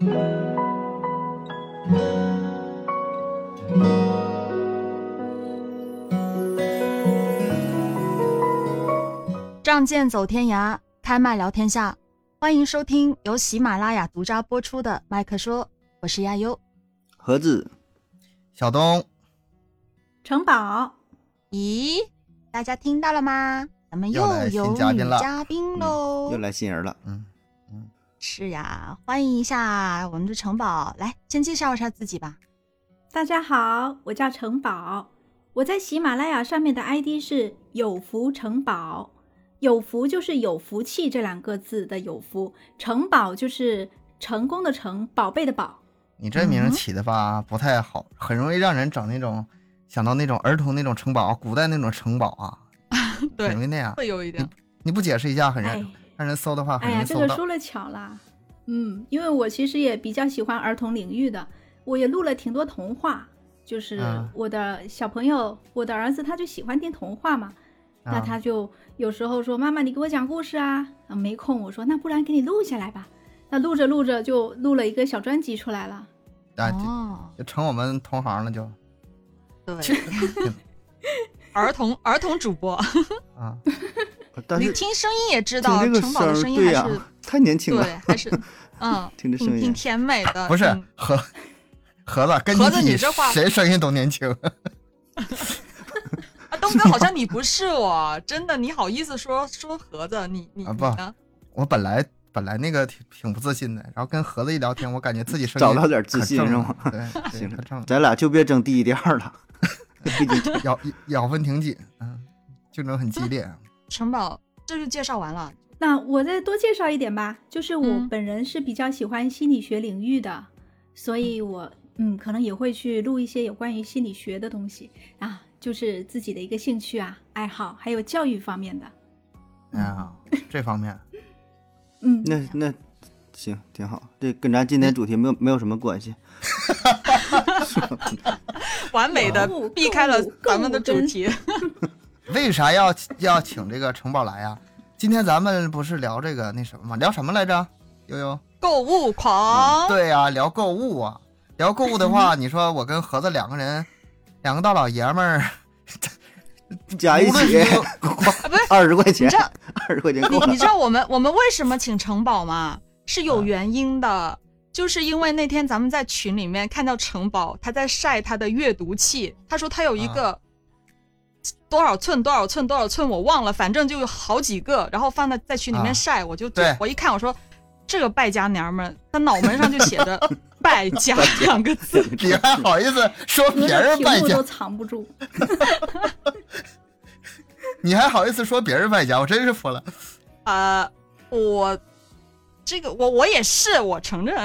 仗剑走天涯，开麦聊天下。欢迎收听由喜马拉雅独家播出的《麦克说》，我是亚优。盒子，小东，城堡，咦，大家听到了吗？咱们又有女嘉宾了嘉宾喽！又来新人了。嗯，是呀，欢迎一下我们的城堡，来先介绍一下自己吧。大家好，我叫城堡，我在喜马拉雅上面的 ID 是有福城堡，有福就是有福气这两个字的有福，城堡就是成功的成，宝贝的宝。你这名起的吧不太好，很容易让人整那种想到那种儿童那种城堡，古代那种城堡啊，很容易那样。会有一点。你不解释一下，很哎让让人搜的话，哎呀。这个说了巧了，嗯，因为我其实也比较喜欢儿童领域的，我也录了挺多童话，就是嗯我的小朋友，我的儿子他就喜欢听童话嘛，那啊他就有时候说：“妈妈，你给我讲故事啊。”啊，没空，我说那不然给你录下来吧。那录着录着就录了一个小专辑出来了。啊，就成我们同行了，就对，儿童儿童主播，啊，但是你听声音也知道城堡的声音对呀、还是太年轻了。对，还是 嗯，听着声音挺挺甜美的。不是嗯盒盒子跟盒子比你这话谁声音都年轻。啊，东哥好像你不是我，真的，你好意思说说盒子？你你啊不？我本来本来那个挺挺不自信的，然后跟盒子一聊天，我感觉自己声音找到点自信是吗？对，对行可正了，咱俩就别争第一第二了。咬咬分挺紧，嗯，竞争很激烈。城堡这就介绍完了。那我再多介绍一点吧，就是我嗯本人是比较喜欢心理学领域的，所以我嗯可能也会去录一些有关于心理学的东西啊，就是自己的一个兴趣啊、爱好，还有教育方面的。啊，这方面 嗯，那那行挺好，这跟咱今天主题没有没有什么关系。完美的避开了咱们的主题。为啥要要请这个城堡来呀？今天咱们不是聊这个那什么吗？聊什么来着？悠悠，购物狂，对呀、聊购物啊。聊购物的话，你说我跟盒子两个人，两个大老爷们儿，加一起是二十块钱二十块钱你你。知道我们我们为什么请城堡吗？是有原因的，就是因为那天咱们在群里面看到城堡他在晒他的阅读器，他说他有一个多少寸多少寸多少寸我忘了，反正就有好几个，然后放在在群里面啊晒，我就对我一看我说这个败家娘们儿，她脑门上就写着败家 两个字，你还好意思说别人败家着屏幕都？藏不住。你还好意思说别人败家？我真是服了。呃，我这个我我也是，我承认。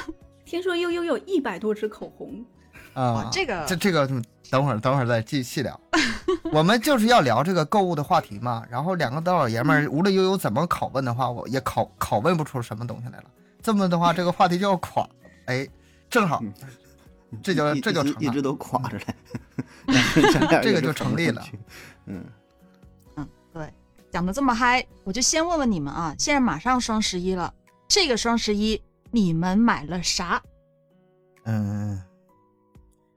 听说悠悠有一百多支口红，啊哦，这个这这个等会儿等会儿再继细聊。我们就是要聊这个购物的话题嘛。然后两个大老爷们儿，无论悠悠怎么拷问的话，我也拷拷问不出什么东西来了。这么的话，这个话题就要垮。哎，正好，这就这就成了。一直都垮着嘞，这个就成立了。嗯，对，讲的这么嗨，我就先问问你们啊，现在马上双十一了，这个双十一你们买了啥？嗯，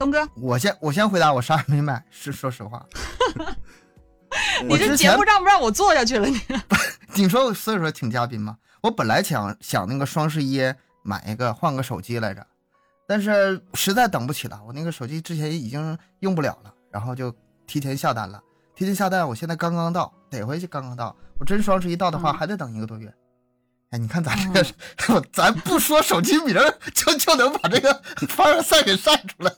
东哥，我先我先回答，我啥也没买，是说实话。你这节目让不让我做下去了？你 你说，所以说请嘉宾嘛。我本来想想那个双十一买一个换个手机来着，但是实在等不起了，我那个手机之前已经用不了了，然后就提前下单了。提前下单，我现在刚刚到，得回去刚刚到。我真双十一到的话，嗯还得等一个多月。哎，你看咱这个，我 咱不说手机名儿，就就能把这个凡尔赛给晒出来。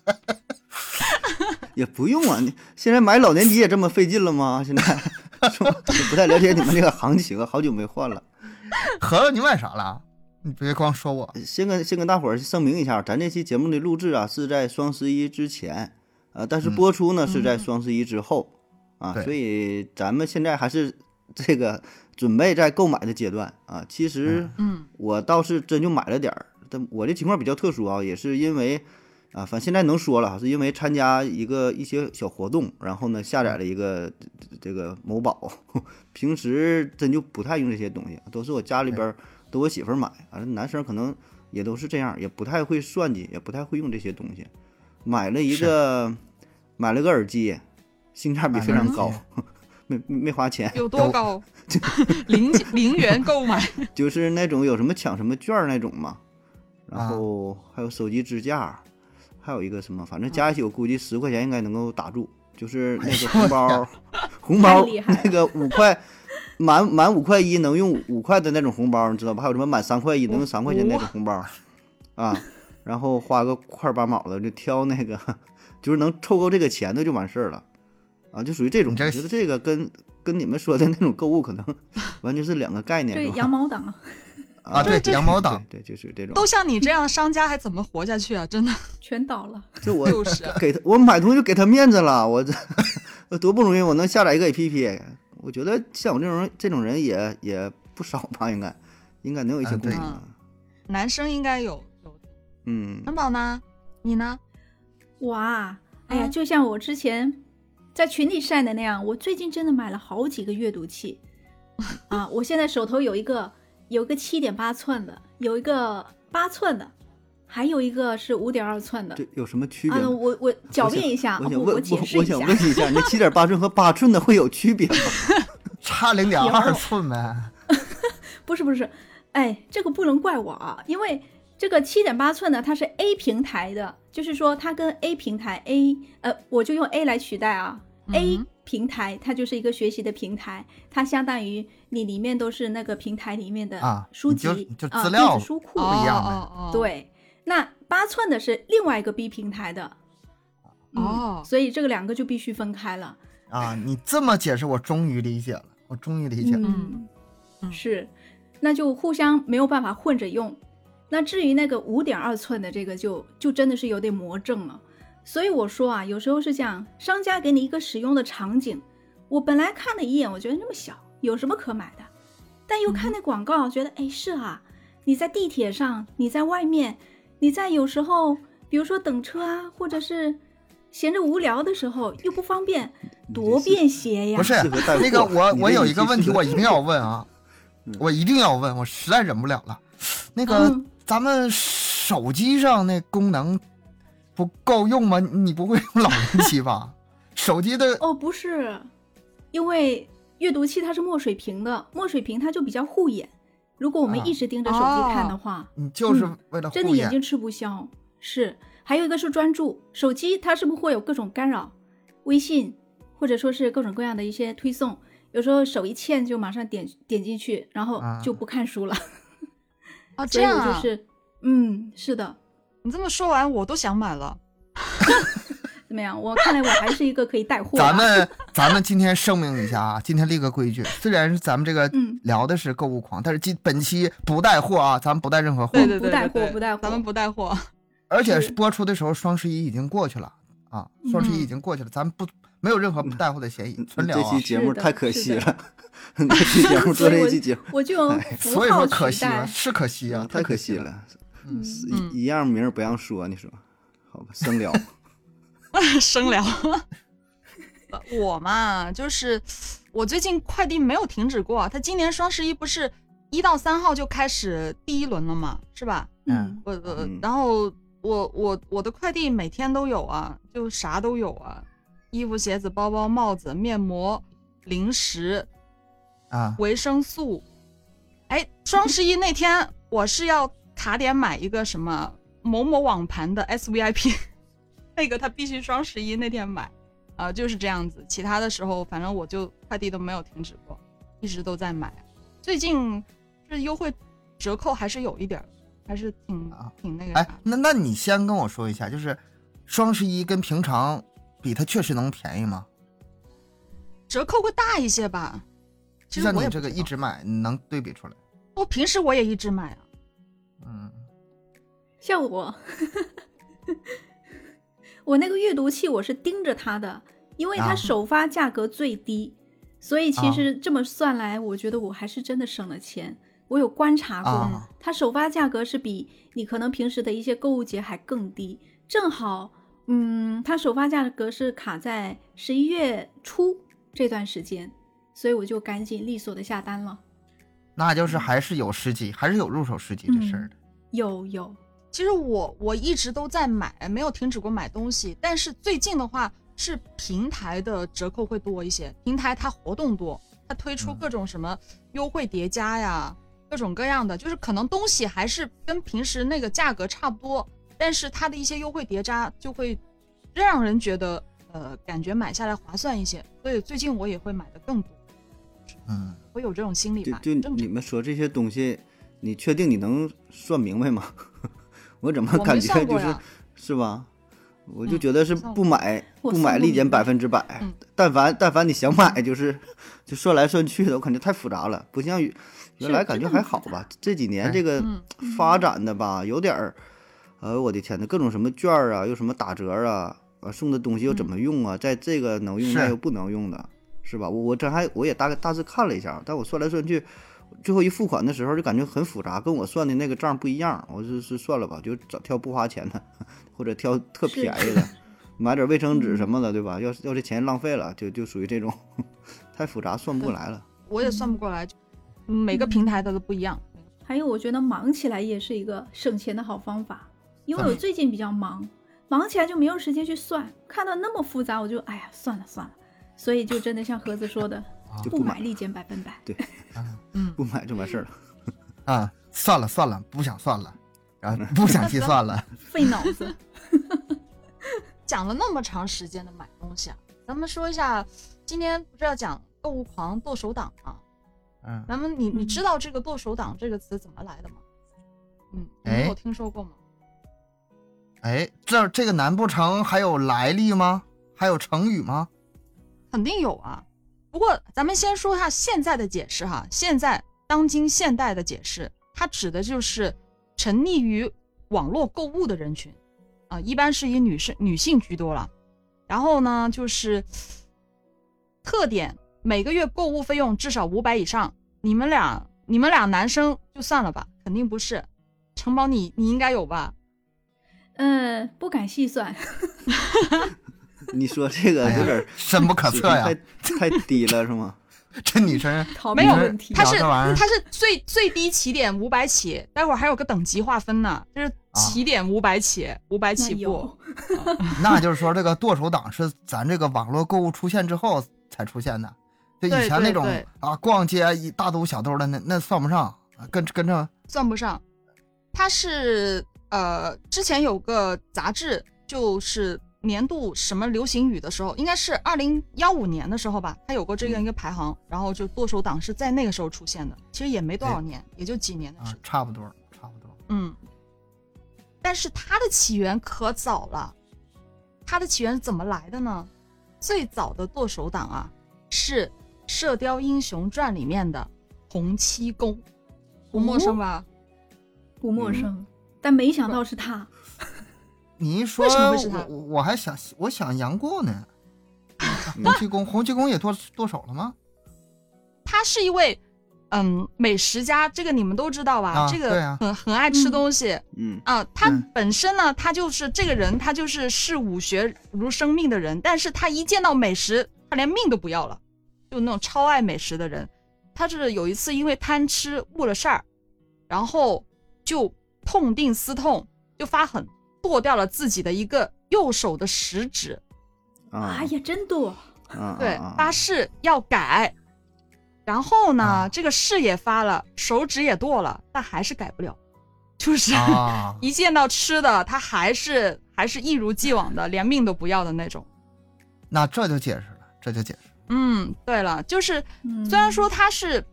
也不用啊，你现在买老年机也这么费劲了吗？现在 不太了解你们这个行情，好久没换了。合着你买啥了？你别光说我先跟先跟大伙儿声明一下，咱这期节目的录制啊是在双十一之前，呃，但是播出呢、是在双十一之后啊，所以咱们现在还是这个准备在购买的阶段啊。其实嗯我倒是真就买了点儿，但我这情况比较特殊啊，也是因为啊，反正现在能说了，是因为参加一个一些小活动，然后呢下载了一个这这个某宝，平时真就不太用这些东西，都是我家里边儿都我媳妇儿买，反正男生可能也都是这样，也不太会算计，也不太会用这些东西。买了一个买了个耳机，性价比非常高，没没花钱，有多高？零零元购买，就是那种有什么抢什么券那种嘛。然啊后还有手机支架，还有一个什么，反正加一起我估计十块钱应该能够打住。就是那个红包，红包那个五块，满满五块一能用五块的那种红包，你知道吧？还有什么满三块一能用三块钱那种红包，啊，然后花个块八毛的就挑那个，就是能凑够这个钱的就完事儿了，啊，就属于这种。我觉得这个跟跟你们说的那种购物可能完全是两个概念，对？羊毛党，啊，对，羊毛党，对，对，就是这种。都像你这样的商家还怎么活下去啊？真的 全倒了。就我 就是啊 给他，我买东西就给他面子了，我这多不容易，我能下载一个 APP。我觉得像我这种人，这种人也也不少吧，应该应该能有一些共鸣啊。男生应该有有。嗯，元宝呢？你呢？我啊，哎呀，嗯就像我之前在群里晒的那样，我最近真的买了好几个阅读器 啊！我现在手头有一个有一个七点八寸的，有一个八寸的，还有一个是五点二寸的。这有什么区别啊，我我狡辩一下，我我想问，解释一下我想问，一下，那七点八寸和八寸的会有区别吗？差零点二寸呗。不是不是，哎，这个不能怪我啊，因为这个七点八寸呢，它是 A 平台的，就是说它跟 A 平台 A 呃，我就用 A 来取代啊、a 嗯平台它就是一个学习的平台，它相当于你里面都是那个平台里面的啊书籍你就就啊资料电子书库。一样的哦哦哦，对，那八寸的是另外一个 B 平台的。嗯哦所以这个两个就必须分开了。啊，你这么解释，我终于理解了，我终于理解了。嗯，嗯是，那就互相没有办法混着用。那至于那个五点二寸的这个就，就真的是有点魔怔了。所以我说啊，有时候是这样，商家给你一个使用的场景，我本来看了一眼，我觉得那么小，有什么可买的？但又看那广告，觉得哎是啊，你在地铁上，你在外面，你在有时候，比如说等车啊，或者是闲着无聊的时候又不方便，多便携呀！不是那个，我我有一个问题，我一定要问啊嗯，我一定要问，我实在忍不了了。那个嗯咱们手机上那功能不够用吗？你不会用老人机吧？手机的哦，不是，因为阅读器它是墨水屏的，墨水屏它就比较护眼。如果我们啊一直盯着手机看的话，你就是真的眼睛吃不消。是，还有一个是专注，手机它是不是会有各种干扰？微信或者说是各种各样的一些推送，有时候手一欠就马上点点进去，然后啊就不看书了。啊，这样啊，就是，嗯，是的，你这么说完，我都想买了。怎么样？我看来我还是一个可以带货的。咱们咱们今天声明一下啊，今天立个规矩，虽然是咱们这个嗯聊的是购物狂，但是今本期不带货啊，咱们不带任何货，对对对，不带货不带货咱们不带货。而且是播出的时候双十一已经过去了啊，双十一已嗯经过去了，咱们不没有任何不带货的嫌疑，纯聊啊这期。节目 太可惜了，这期节目做这一期节目我就哎所以说可惜了，。是可惜啊，太可惜惜。了，一一样名儿不让说，你说好吧？生聊，生聊。我嘛，就是我最近快递没有停止过他。今年双十一不是一到三号就开始第一轮了嘛，是吧？嗯，我我嗯然后我我我的快递每天都有啊，就啥都有啊，衣服、鞋子、包包、帽子、面膜、零食、啊，维生素。哎，双十一那天我是要卡点买一个什么某某网盘的 SVIP，那个他必须双十一那天买，啊、就是这样子。其他的时候，反正我就快递都没有停止过，一直都在买。最近这优惠折扣还是有一点儿，还是挺啊挺那个啥哎，那那你先跟我说一下，就是双十一跟平常比，它确实能便宜吗？折扣会大一些吧。其就实像你这个一直买，你能对比出来？我平时我也一直买啊。嗯，像我，我那个阅读器我是盯着它的，因为它啊首发价格最低，所以其啊实这么算来，我觉得我还是真的省了钱。我有观察过，啊它首发价格是比你可能平时的一些购物节还更低，正好，嗯，它首发价格是卡在十一月初这段时间，所以我就赶紧利索的下单了。那就是还是有时机，还是有入手时机这事儿的。有有，其实我我一直都在买，没有停止过买东西。但是最近的话，是平台的折扣会多一些。平台它活动多，它推出嗯各种什么优惠叠加呀，各种各样的，就是可能东西还是跟平时那个价格差不多，但是它的一些优惠叠加就会让人觉得呃感觉买下来划算一些。所以最近我也会买的更多，嗯，我有这种心理吧？就你。们说这些东西，你确定你能算明白吗？我怎么感觉就是是吧？我就嗯觉得是不买我不买立减百分之百嗯，但凡但凡你想买，就是就算来算去的，我感觉太复杂了，不像原来感觉还好吧。这几年哎这个嗯发展的吧，有点儿，呃，我的天呐，各种什么券儿啊，又什么打折啊，啊送的东西又怎嗯么用啊，在这个能用那又不能用的，是吧？我我这还我也大概大致看了一下，但我算来算去，最后一付款的时候就感觉很复杂，跟我算的那个账不一样，我就是算了吧，就找挑不花钱的，或者挑特便宜的，买点卫生纸嗯什么的，对吧？要要这钱浪费了，就就属于这种 太复杂算不过来了。我也算不过来，嗯每个平台它都不一样。还有我觉得忙起来也是一个省钱的好方法，因为我最近比较忙，忙起来就没有时间去算，看到那么复杂，我就哎呀算了算了，所以就真的像盒子说的，不就不买买立减百分百。对嗯，不买就完事儿了。啊，算了算了，不想算了，然后不想计算了。费脑子。讲了那么长时间的买东西啊，咱们说一下，今天不是要讲购物狂剁手党吗？嗯，咱们你你嗯知道这个剁手党这个词怎么来的吗？嗯，你有听说过吗？哎，这这个难不成还有来历吗？还有成语吗？肯定有啊。不过咱们先说一下现在的解释哈，现在当今现代的解释，它指的就是沉溺于网络购物的人群，啊、一般是以女生女性居多了。然后呢，就是特点，每个月购物费用至少五百以上。你们俩，你们俩男生就算了吧，肯定不是。城堡你你应该有吧？嗯，不敢细算。你说这个有点深不可测呀太！太低了是吗？这女生逃没有问题。它是聊这玩意儿它是最最低起点五百起，待会儿还有个等级划分呢，就是起点五百起，五百那起步。那就是说，这个剁手党是咱这个网络购物出现之后才出现的。就以前那种啊，逛街一大兜小兜的，那那算不上，啊跟跟着算不上。它是呃，之前有个杂志，就是年度什么流行语的时候，应该是二零幺五年的时候吧，它有过这样一个排行，然后就剁手党是在那个时候出现的，其实也没多少年，也就几年的啊事。，差不多差不多。嗯，但是它的起源可早了，它的起源是怎么来的呢？最早的剁手党啊，是《射雕英雄传》里面的洪七公，不陌生吧？不陌嗯生，但没想到是他。你一说，为什么会是他我我还想我想杨过呢。嗯洪七公，洪七公也剁剁手了吗？他是一位嗯美食家，这个你们都知道吧？啊这个很很爱吃东西嗯啊。他嗯本身呢，他就是这个人，他就是视武学如生命的人，但是他一见到美食，他连命都不要了，就那种超爱美食的人。他是有一次因为贪吃误了事儿，然后就痛定思痛，就发狠剁掉了自己的一个右手的食指，啊哎呀，真多！啊对啊，发誓要改。然后呢，啊这个誓也发了，手指也剁了，但还是改不了，就是、啊，一见到吃的，他还是还是一如既往的，连命都不要的那种。那这就解释了，这就解释。嗯，对了，就是嗯虽然说他是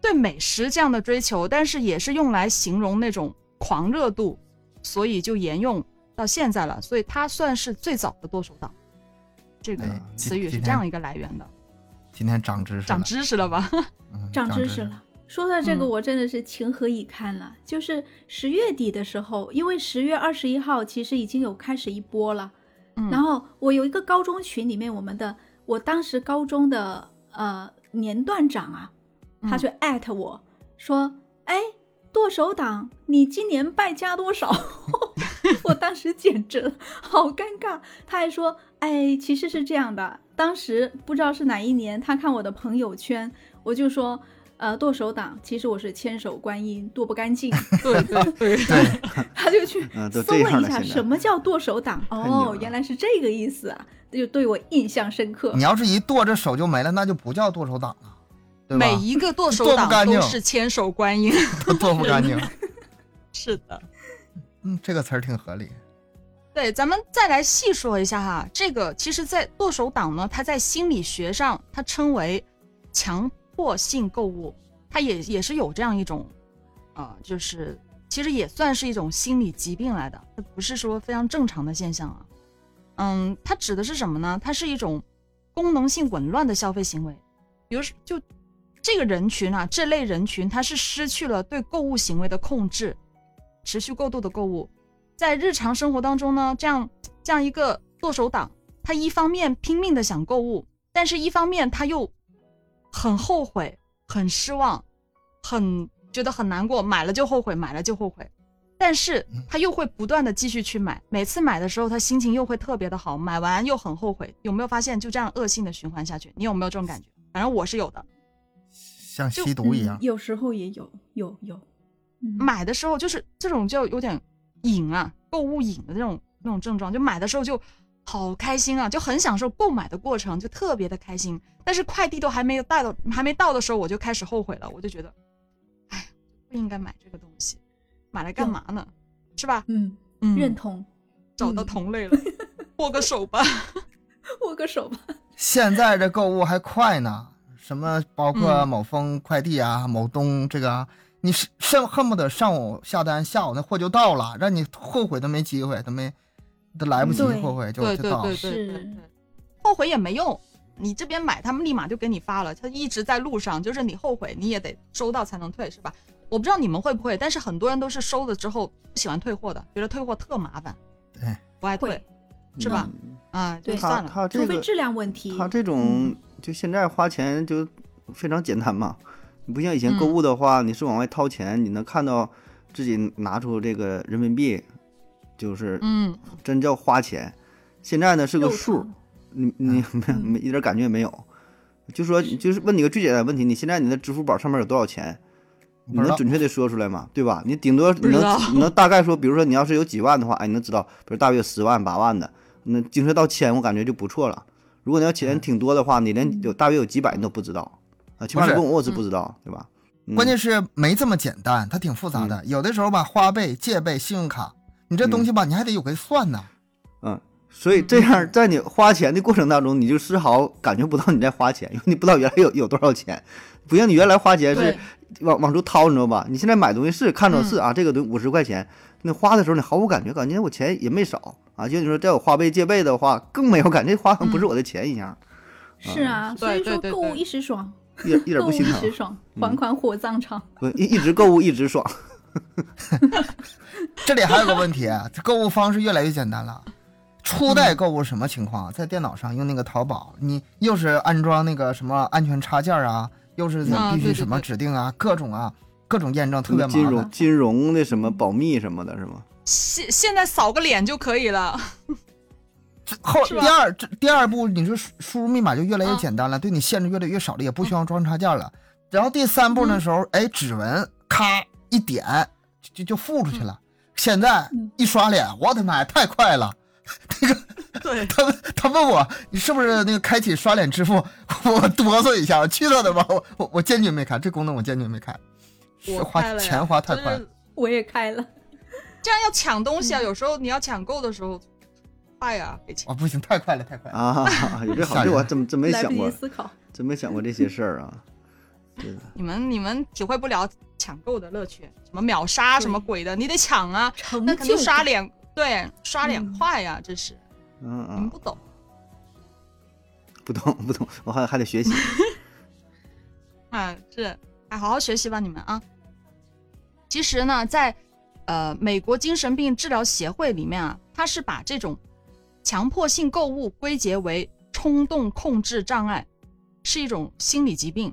对美食这样的追求，但是也是用来形容那种狂热度，所以就沿用到现在了。所以他算是最早的剁手党，这个哎词语是这样一个来源的。今天长知识了，长知识了吧？嗯长知识识了。说到这个，嗯我真的是情何以堪了。就是十月底的时候，因为十月二十一号其实已经有开始一波了，嗯然后我有一个高中群里面，我们的我当时高中的呃年段长啊，他嗯就艾特我说：“哎，剁手党，你今年败家多少？” 我当时简直了，好尴尬。他还说：“哎，其实是这样的，当时不知道是哪一年，他看我的朋友圈，我就说。”呃，剁手党，其实我是千手观音，剁不干净。对对对，对，他就去嗯搜了一下什么叫剁手党，哦，原来是这个意思啊，就对我印象深刻你。要是一剁这手就没了，那就不叫剁手党了，对吧？每一个剁手剁不党干净都是千手观音。都剁不干净。是的，嗯，这个词儿挺合理。对，咱们再来细说一下哈，这个其实，在剁手党呢，它在心理学上，它称为强迫性购物，它也也是有这样一种，呃，就是其实也算是一种心理疾病来的，它不是说非常正常的现象啊。嗯，它指的是什么呢？它是一种功能性紊乱的消费行为，比如就这个人群啊，这类人群，他是失去了对购物行为的控制，持续过度的购物。在日常生活当中呢，这样这样一个剁手党，他一方面拼命的想购物，但是一方面他又很后悔、很失望、很觉得很难过，买了就后悔，买了就后悔，但是他又会不断的继续去买，每次买的时候他心情又会特别的好，买完又很后悔，有没有发现就这样恶性的循环下去？你有没有这种感觉？反正我是有的，像吸毒一样嗯，有时候也有，有有。嗯买的时候就是这种就有点瘾啊，购物瘾的那种那种症状，就买的时候就好开心啊，就很享受购买的过程，就特别的开心。但是快递都还没有带到，还没到的时候，我就开始后悔了，我就觉得，哎，不应该买这个东西，买来干嘛呢？是吧？嗯，嗯，认同，找到嗯同类了，握个手吧。握个手吧。现在这购物还快呢，什么包括嗯某峰快递啊、某东这个啊，你是上恨不得上午下单，下午那货就到了，让你后悔都没机会，都没都来不及后悔就对对就到了对。对对是，后悔也没用。你这边买，他们立马就给你发了，他一直在路上，就是你后悔你也得收到才能退，是吧？我不知道你们会不会，但是很多人都是收了之后不喜欢退货的，觉得退货特麻烦，对，不爱退，是吧？啊，就对算了。他这个除非质量问题。他这种就现在花钱就非常简单嘛，你不像以前购嗯物的话，你是往外掏钱，你能看到自己拿出这个人民币，就是嗯，真叫花钱。现在呢是个数，你你没嗯没一点感觉也没有。就说就是问你个最简单的问题，你现在你的支付宝上面有多少钱？你能准确的说出来吗？对吧？你顶多你能你能大概说，比如说你要是有几万的话，哎，你能知道，比如大约十万八万的，那精确到千，我感觉就不错了。如果你要钱挺多的话，你连有大约有几百你都不知道啊，起码你问我我是不知道，对吧？嗯关键是没这么简单，它挺复杂的。有的时候吧，花呗、借呗、信用卡，你这东西吧，你还得有个算呢。嗯，所以这样在你花钱的过程当中，你就丝毫感觉不到你在花钱，因为你不知道原来有有多少钱，不像你原来花钱是，往往出掏，你知道吧？你现在买东西是看着是啊，这个东五十块钱，那花的时候你毫无感觉，感觉我钱也没少啊。就你说再有花呗借呗的话，更没有感觉，花好像不是我的钱一样，是啊，所以说购物一时爽，一点一点不心疼时，爽，还款火葬场。不一一直购物一直爽。这里还有个问题，啊这购物方式越来越简单了。初代购物什么情况？在电脑上用那个淘宝，你又是安装那个什么安全插件啊，又是必须什么指定啊，各种啊，各种验证特别麻金融。金融的什么保密什么的，是吗？现现在扫个脸就可以了。后第二这第二步，你说输输入密码就越来越啊简单了，对你限制越来越少了，也不需要装插件了。然后第三步的时候，哎，指纹咔一点就就就付出去了。现在嗯。一刷脸，我的妈呀，太快了！那个 对，他问他问我你是不是那个开启刷脸支付，我哆嗦一下，我去他的吧，我我我坚决没开，这功能我坚决没开，是我花开了呀钱花太快了。我也开了，这样要抢东西啊，嗯。有时候你要抢购的时候，快呀，给钱。啊，不行，太快了，太快了。啊，有这好，吓人这我还真真没想过，思考。真没想过这些事儿啊。对的，你们你们体会不了抢购的乐趣，什么秒杀什么鬼的，你得抢啊，那肯定刷脸，对，刷脸嗯快呀，这是嗯嗯你们不，懂。不懂 不懂，我还还得学习。啊，是，哎，好好学习吧，你们啊。其实呢，在呃美国精神病治疗协会里面啊，它是把这种强迫性购物归结为冲动控制障碍，是一种心理疾病。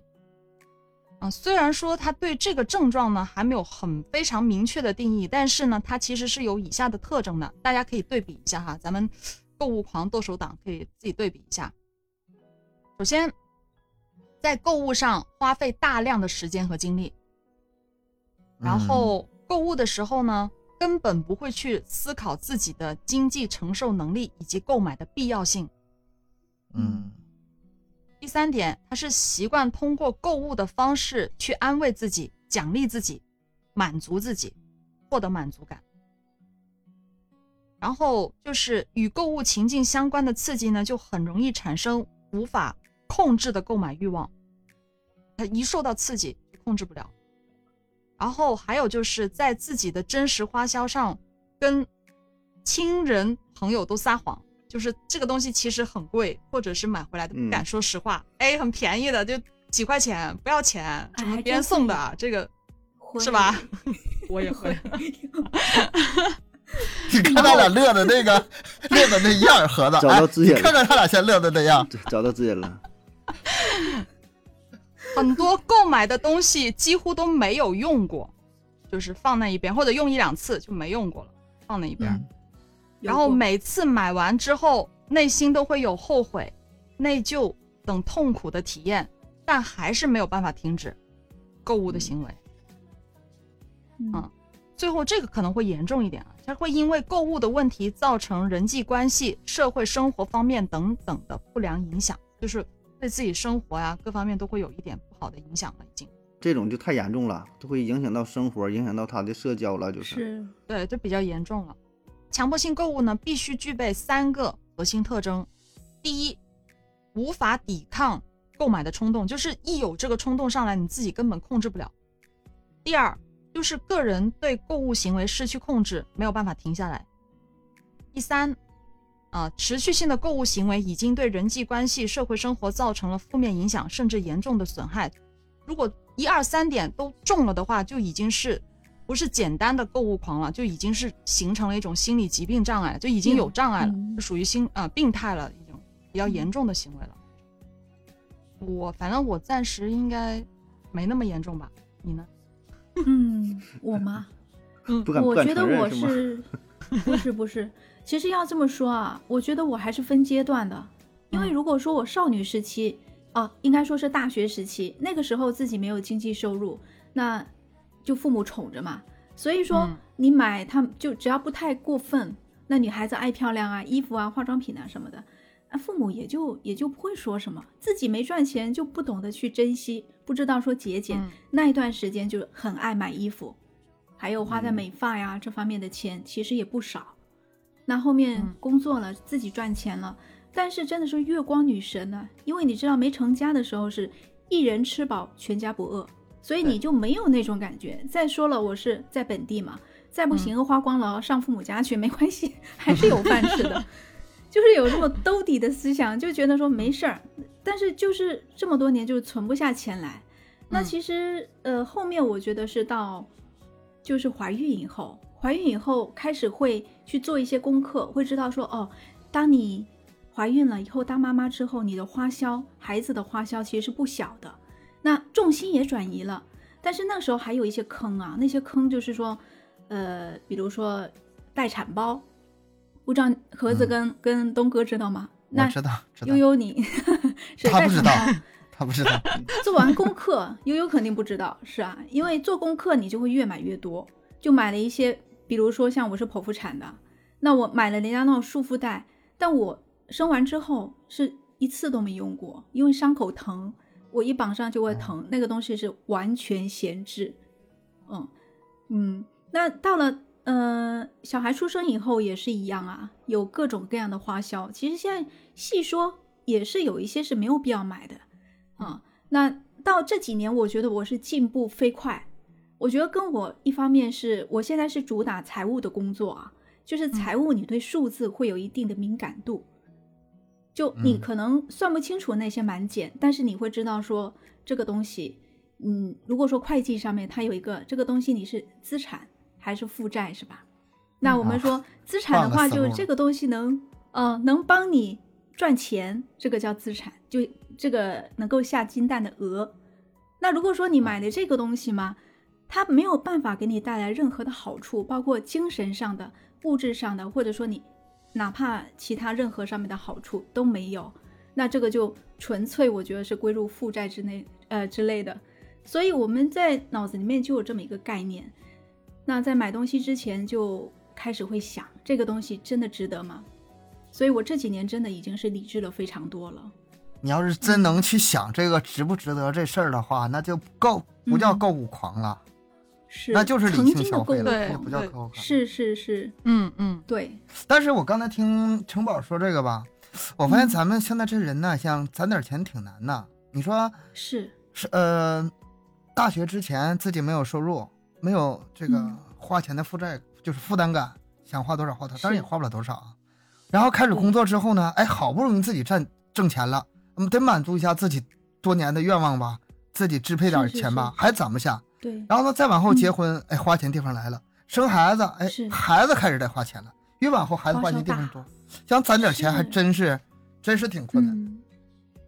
啊，虽然说他对这个症状呢还没有很非常明确的定义，但是呢，它其实是有以下的特征的，大家可以对比一下哈，咱们购物狂剁手党可以自己对比一下。首先，在购物上花费大量的时间和精力，然后购物的时候呢，根本不会去思考自己的经济承受能力以及购买的必要性。嗯第三点，他是习惯通过购物的方式去安慰自己、奖励自己、满足自己，获得满足感。然后就是与购物情境相关的刺激呢，就很容易产生无法控制的购买欲望。他一受到刺激就控制不了。然后还有就是在自己的真实花销上，跟亲人朋友都撒谎，就是这个东西其实很贵，或者是买回来的不敢嗯说实话，哎，很便宜的，就几块钱，不要钱，什么还别人送的，这个是吧？我也会。你看他俩乐的那个乐的那样儿，盒子，找哎到自己了你看看他俩现在乐的那样，找到自己了。很多购买的东西几乎都没有用过，就是放那一边，或者用一两次就没用过了，放那一边。嗯然后每次买完之后，内心都会有后悔、内疚等痛苦的体验，但还是没有办法停止购物的行为。嗯最后这个可能会严重一点啊，它会因为购物的问题造成人际关系、社会生活方面等等的不良影响，就是对自己生活呀、各方面都会有一点不好的影响了，已经。这种就太严重了，都会影响到生活，影响到他的社交了，就是。是对，就比较严重了。强迫性购物呢，必须具备三个核心特征：第一，无法抵抗购买的冲动，就是一有这个冲动上来，你自己根本控制不了；第二，就是个人对购物行为失去控制，没有办法停下来；第三，啊、持续性的购物行为已经对人际关系、社会生活造成了负面影响，甚至严重的损害。如果一二三点都中了的话，就已经是不是简单的购物狂了，就已经是形成了一种心理疾病障碍，就已经有障碍了，属于心啊、病态了，一种比较严重的行为了。我反正我暂时应该没那么严重吧？你呢？嗯，我吗？我觉得我？是，不是不是，其实要这么说啊，我觉得我还是分阶段的，因为嗯。如果说我少女时期，啊，应该说是大学时期，那个时候自己没有经济收入，那就父母宠着嘛，所以说嗯。你买他们就只要不太过分，那女孩子爱漂亮啊，衣服啊、化妆品啊什么的，啊，父母也就也就不会说什么，自己没赚钱就不懂得去珍惜，不知道说节俭，嗯。那一段时间就很爱买衣服，还有花在嗯。美发呀、这方面的钱其实也不少。那后面嗯工作了，自己赚钱了，但是真的是月光女神呢、因为你知道没成家的时候是一人吃饱全家不饿，所以你就没有那种感觉。再说了，我是在本地嘛，再不行花光了上父母家去没关系，还是有饭吃的。就是有这么兜底的思想，就觉得说没事儿，但是就是这么多年就是存不下钱来。那嗯其实呃后面我觉得是到就是怀孕以后，怀孕以后开始会去做一些功课，会知道说哦，当你怀孕了以后当妈妈之后，你的花销，孩子的花销其实是不小的，那重心也转移了。但是那时候还有一些坑啊，那些坑就是说，呃，比如说待产包，不知道盒子嗯跟、跟东哥知道吗？那知道知道悠，悠你 是他不知道。他不知道，做完功课，悠悠肯定不知道，是啊，因为做功课你就会越买越多，就买了一些，比如说像我是剖腹产的，那我买了人家那种束缚带，但我生完之后是一次都没用过，因为伤口疼，我一绑上就会疼，那个东西是完全闲置，嗯嗯，那到了呃小孩出生以后也是一样啊，有各种各样的花销，其实现在细说也是有一些是没有必要买的。啊、那到这几年，我觉得我是进步飞快。我觉得跟我一方面是我现在是主打财务的工作啊，就是财务你对数字会有一定的敏感度，就你嗯可能算不清楚那些满减，但是你会知道说这个东西，嗯，如果说会计上面它有一个这个东西你是资产还是负债是吧？那我们啊说资产的话，就是这个东西能呃能帮你赚钱，这个叫资产，就这个能够下金蛋的鹅。那如果说你买的这个东西嘛，它没有办法给你带来任何的好处，包括精神上的、物质上的，或者说你哪怕其他任何上面的好处都没有，那这个就纯粹我觉得是归入负债之内，呃之类的。所以我们在脑子里面就有这么一个概念，那在买东西之前就开始会想，这个东西真的值得吗？所以我这几年真的已经是理智了非常多了。你要是真能去想这个值不值得这事儿的话，那就够不叫嗯购物狂了，是，那就是理性消费了，不叫可口可乐。是是是，嗯嗯，对，但是我刚才听城堡说这个吧，我发现咱们现在这人呢，想攒点钱挺难的。你说是，是呃，大学之前自己没有收入，没有这个嗯花钱的负债，就是负担感，想花多少花多少，当然也花不了多少啊。然后开始工作之后呢，哎，好不容易自己挣挣钱了，我们，得满足一下自己多年的愿望吧，自己支配点是是钱吧，是还攒不下。对，然后呢，再往后嗯结婚，哎，花钱地方来了，生孩子，哎是，孩子开始得花钱了，越往后孩子花钱地方多，想攒点钱还真是，真是挺困难。嗯，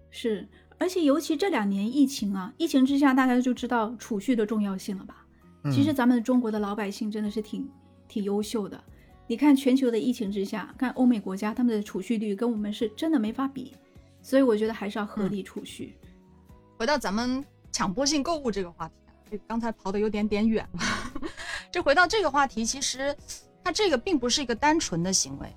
是，而且尤其这两年疫情啊，疫情之下，大家就知道储蓄的重要性了吧？其实嗯咱们中国的老百姓真的是挺挺优秀的。你看全球的疫情之下，看欧美国家他们的储蓄率跟我们是真的没法比，所以我觉得还是要合理储蓄。回到咱们强迫性购物这个话题啊，这刚才跑的有点点远了。这回到这个话题，其实它这个并不是一个单纯的行为，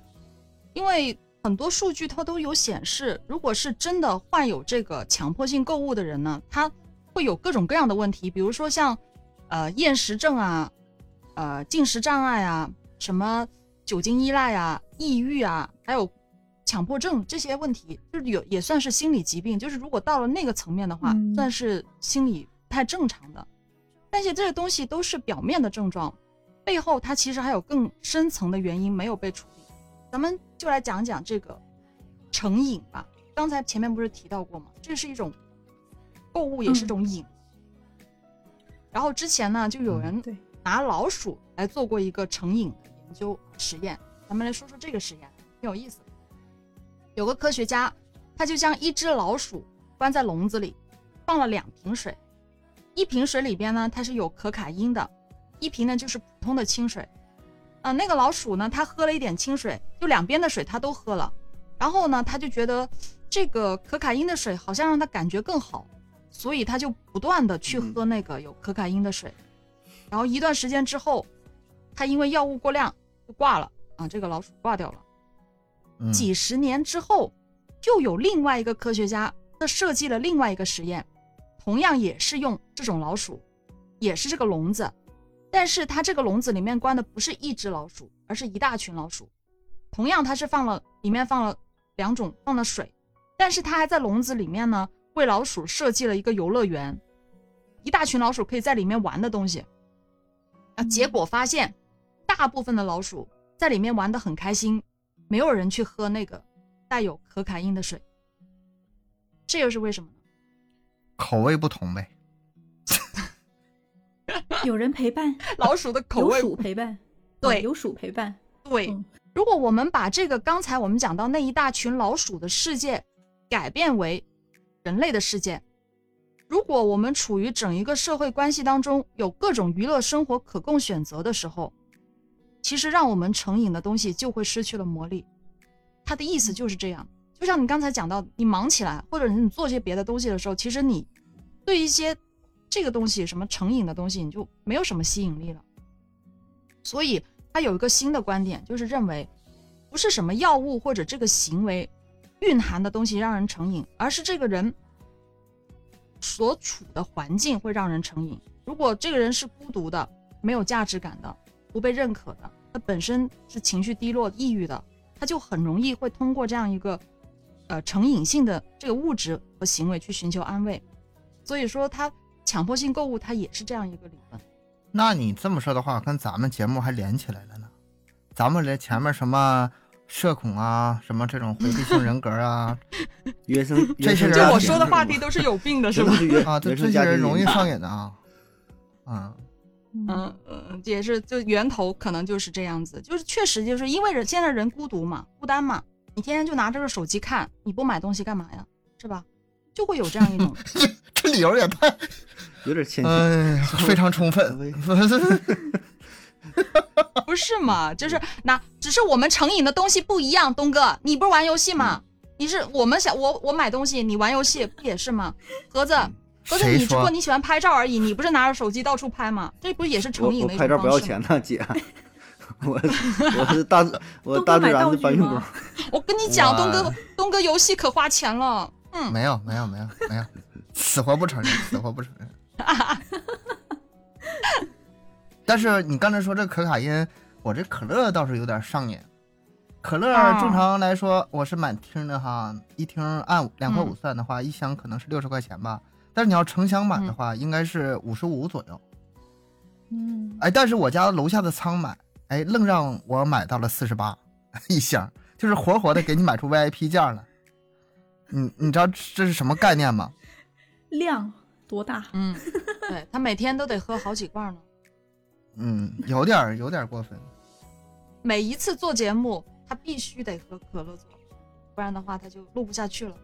因为很多数据它都有显示，如果是真的患有这个强迫性购物的人呢，他会有各种各样的问题，比如说像呃厌食症啊、呃进食障碍啊、什么酒精依赖啊、抑郁啊，还有强迫症这些问题，就是有也算是心理疾病。就是如果到了那个层面的话，嗯算是心理不太正常的。但是这些东西都是表面的症状，背后它其实还有更深层的原因没有被处理。咱们就来讲讲这个成瘾吧。刚才前面不是提到过吗？这是一种购物，也是一种瘾。然后之前呢，就有人，拿老鼠来做过一个成瘾的研究实验。咱们来说说这个实验，挺有意思的。有个科学家，他就将一只老鼠关在笼子里，放了两瓶水，一瓶水里边呢它是有可卡因的，一瓶呢就是普通的清水。啊、那个老鼠呢，它喝了一点清水，就两边的水它都喝了，然后呢，它就觉得这个可卡因的水好像让它感觉更好，所以它就不断的去喝那个有可卡因的水。然后一段时间之后，它因为药物过量就挂了啊，这个老鼠挂掉了。嗯几十年之后，又有另外一个科学家，他设计了另外一个实验，同样也是用这种老鼠，也是这个笼子，但是它这个笼子里面关的不是一只老鼠，而是一大群老鼠。同样，它是放了里面放了两种放了水，但是它还在笼子里面呢，为老鼠设计了一个游乐园，一大群老鼠可以在里面玩的东西。啊，结果发现，大部分的老鼠在里面玩的很开心，没有人去喝那个带有可卡因的水。这又是为什么呢？口味不同呗。有人陪伴，老鼠的口味有味鼠陪伴，对。嗯有鼠陪伴，对。嗯，如果我们把这个刚才我们讲到那一大群老鼠的世界改变为人类的世界，如果我们处于整一个社会关系当中有各种娱乐生活可供选择的时候，其实让我们成瘾的东西就会失去了魔力。他的意思就是这样，就像你刚才讲到，你忙起来，或者你做些别的东西的时候，其实你对一些这个东西什么成瘾的东西，你就没有什么吸引力了。所以他有一个新的观点，就是认为不是什么药物或者这个行为蕴含的东西让人成瘾，而是这个人所处的环境会让人成瘾。如果这个人是孤独的、没有价值感的、不被认可的，他本身是情绪低落、抑郁的，他就很容易会通过这样一个呃成瘾性的这个物质和行为去寻求安慰。所以说，他强迫性购物，它也是这样一个理论。那你这么说的话，跟咱们节目还连起来了呢。咱们连前面什么社恐啊，什么这种回避性人格啊，原生这些人就啊我说的话题都是有病的，是吧？啊，对这些人容易上瘾的啊。嗯，嗯嗯，也是，就源头可能就是这样子，就是确实就是因为人现在人孤独嘛，孤单嘛，你天天就拿着个手机看，你不买东西干嘛呀？是吧？就会有这样一种，这理由也太，有点牵强。哎呀，非常充分。不是嘛？就是那只是我们成瘾的东西不一样，东哥，你不是玩游戏吗？你是我们想我我买东西，你玩游戏不也是吗？盒子，盒子，你只不过你喜欢拍照而已，你不是拿着手机到处拍吗？这不也是成瘾的一我拍照种方式吗？不要钱呢，姐。我我是大我大自然的搬运工，我跟你讲，东哥东哥游戏可花钱了，嗯，没有没有没有没有，死活不承认，死活不承认。但是你刚才说这可卡因，我这可乐倒是有点上瘾。可乐哦正常来说，我是满听的哈，一听按两块五嗯算的话，一箱可能是六十块钱吧。但是你要成箱买的话，应该是五十五左右。嗯，哎，但是我家楼下的仓买，哎，愣让我买到了四十八 一箱，就是活活的给你买出 VIP 价了。你你知道这是什么概念吗？量多大？嗯，对他每天都得喝好几罐呢。嗯，有点有点过分。每一次做节目，他必须得喝可乐做，不然的话他就录不下去了，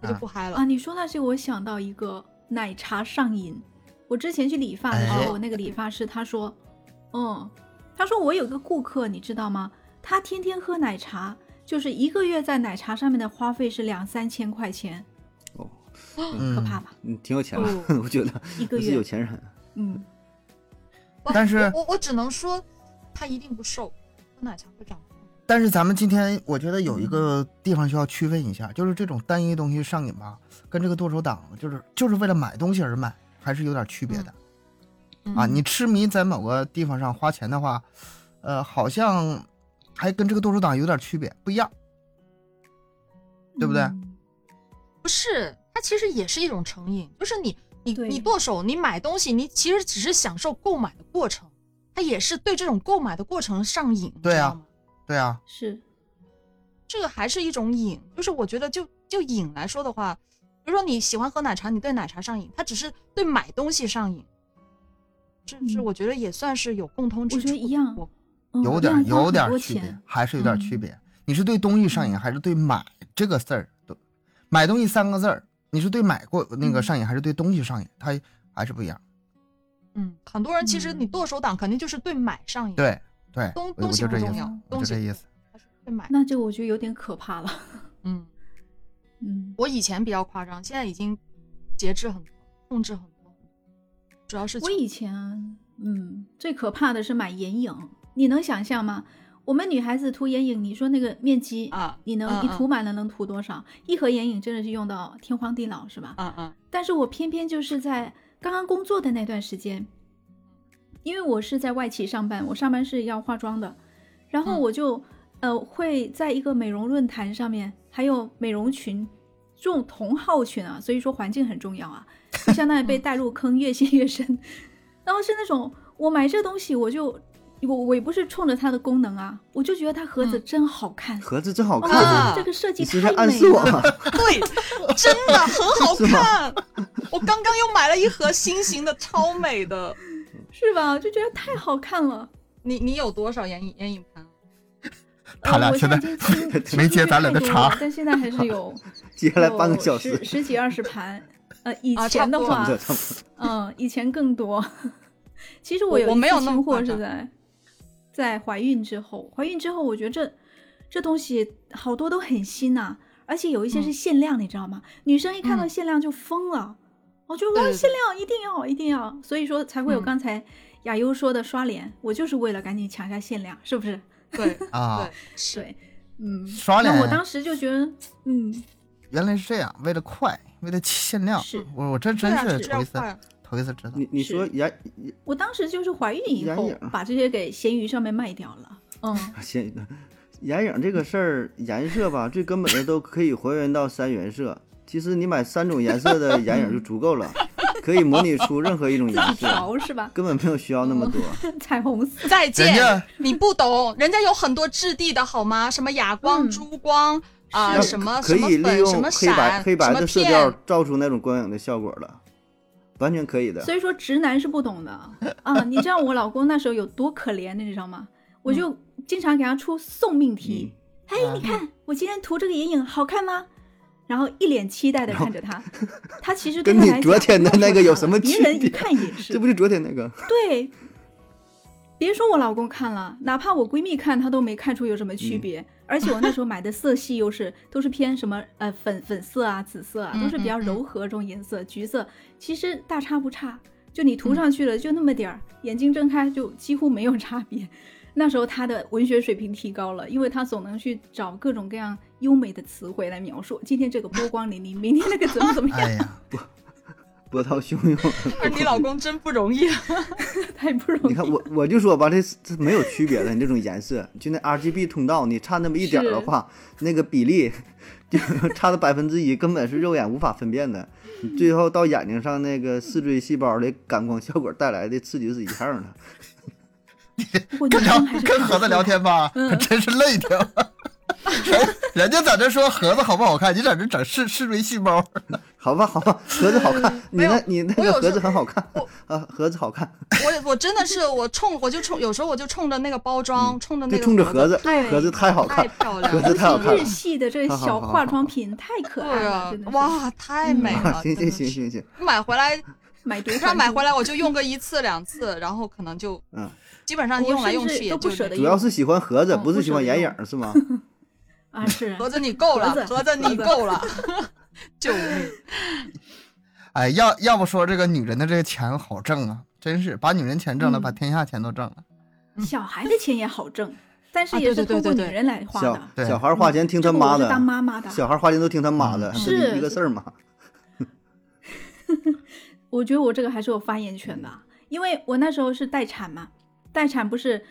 他就不嗨了。啊，你说那这个，我想到一个奶茶上瘾。我之前去理发的时候，哎那个理发师他说，嗯，他说我有个顾客，你知道吗？他天天喝奶茶，就是一个月在奶茶上面的花费是两三千块钱，哦，嗯，可怕吧？嗯，挺有钱的，哦 我觉得一个月是有，钱人。嗯，但是我我我只能说，他一定不瘦，喝奶茶会长胖。但是咱们今天我觉得有一个地方需要区分一下，就是这种单一东西上瘾吧，跟这个剁手党就是就是为了买东西而买，还是有点区别的、啊。嗯你痴迷在某个地方上花钱的话，呃，好像还跟这个剁手党有点区别，不一样。对不对嗯不是，它其实也是一种成瘾，就是你你你剁手，你买东西，你其实只是享受购买的过程，它也是对这种购买的过程上瘾，对啊？对啊，是，这个还是一种瘾，就是我觉得就就瘾来说的话，比如说你喜欢喝奶茶，你对奶茶上瘾，它只是对买东西上瘾，这是嗯我觉得也算是有共通之处。我觉得一样有点有点区别，还是有点区嗯别。你是对东西上瘾，还是对买这个事儿？都买东西三个字儿，你是对买过那个嗯上瘾，还是对东西上瘾？它还是不一样。嗯，很多人其实你嗯剁手党肯定就是对买上瘾，，对对，我东东我就这意思西不重要，东西就这意思。对买，那这个我觉得有点可怕了。嗯。嗯，我以前比较夸张，现在已经节制很多，控制很多，主要是我以前啊，嗯，最可怕的是买眼影，你能想象吗？我们女孩子涂眼影，你说那个面积啊你能嗯嗯一涂满了能涂多少？一盒眼影真的是用到天荒地老，是吧？嗯嗯但是我偏偏就是在刚刚工作的那段时间，因为我是在外企上班，我上班是要化妆的，然后嗯我就、呃会在一个美容论坛上面，还有美容群这种同号群啊，所以说环境很重要啊，就相当于被带入坑越陷越深。然后是那种我买这东西，我就我我也不是冲着它的功能啊，我就觉得它盒子嗯真好看，盒子真好看，啊这个设计太美在暗示我？对，真的很好 看。我刚刚又买了一盒新型的，超美的。是吧？就觉得太好看了。你你有多少眼影眼影盘？他俩现在没接咱俩的茬但现在还是有接下来半个小时十，十几二十盘。呃，以啊前的话。嗯，以前更多。其实我有一我没有那么次清货是在在怀孕之后，怀孕之后，我觉得这这东西好多都很新呐、而且有一些是嗯限量，你知道吗？女生一看到嗯。限量就疯了，我就对对哇限量一定要一定要，所以说才会有嗯。刚才亚优说的刷脸，我就是为了赶紧抢下限量，是不是？对啊。对，嗯，刷脸那我当时就觉得，嗯，原来是这样，为了快，为了限量是，我我这真是是头一次。头一次知道。你你说是眼我当时就是怀孕以后眼影把这些给闲鱼上面卖掉了，嗯，先眼影这个事儿，颜色吧，最根本的都可以还原到三原色。其实你买三种颜色的眼影就足够了，可以模拟出任何一种颜色，调是吧？根本没有需要那么多。彩虹色，再见，你不懂，人家有很多质地的好吗？什么哑光、嗯珠光啊、什么可什么粉、以利用什么黑白闪、黑白什么的色调片，照出那种光影的效果了，完全可以的。所以说直男是不懂的啊！你知道我老公那时候有多可怜，你知道吗？我就经常给他出送命题，哎，你看我今天涂这个眼影好看吗？然后一脸期待的看着他，他其实对跟你昨他来讲天的那个有什么别区别人一看也是这不是昨天那个？对，别说我老公看了，哪怕我闺蜜看，她都没看出有什么区别。而且我那时候买的色系又是都是偏什么呃粉粉色啊、紫色啊，都是比较柔和这种颜色，橘色其实大差不差。就你涂上去了，就那么点儿，眼睛睁开就几乎没有差别。那时候他的文学水平提高了，因为他总能去找各种各样优美的词汇来描述今天这个波光粼粼，明天那个怎么怎么样，哎呀，波涛汹涌。你老公真不容易。太不容易。你看我我就说吧，这这没有区别的，你这种颜色，就那 RGB 通道，你差那么一点儿的话，那个比例就 差的百分之一，根本是肉眼无法分辨的。你最后到眼睛上那个视锥细胞的感光效果带来的刺激是一样的。不过跟聊跟盒子聊天吧，真是累挺。人人家在这说盒子好不好看，你在这整视视锥细胞。好吧，好吧，盒子好看，你没有那你那个盒子很好看我啊，盒子好看，我我真的是我冲我就冲，有时候我就冲着那个包装，冲着那就个冲着盒子，对盒子太好看太，漂亮盒了，子太好看了日。系的这 小化妆品太可爱了，哇，太美了！行行行行行，买回来，买多不让买回来我就用个一次两次，然后可能就嗯，基本上我用来用去也就都不舍得主要是喜欢盒子，嗯不是喜欢眼影是吗？啊，是盒子你够了，盒子盒子你够了，救命！哎，要要不说这个女人的这个钱好挣啊，真是把女人钱挣了，嗯把天下钱都挣了。小孩的钱也好挣，但是啊也是通过女人来花小的。对小孩花钱听他妈的，当妈妈的，小孩花钱都听他妈的，是一个事儿嘛。我觉得我这个还是有发言权的，因为我那时候是待产嘛，待产不是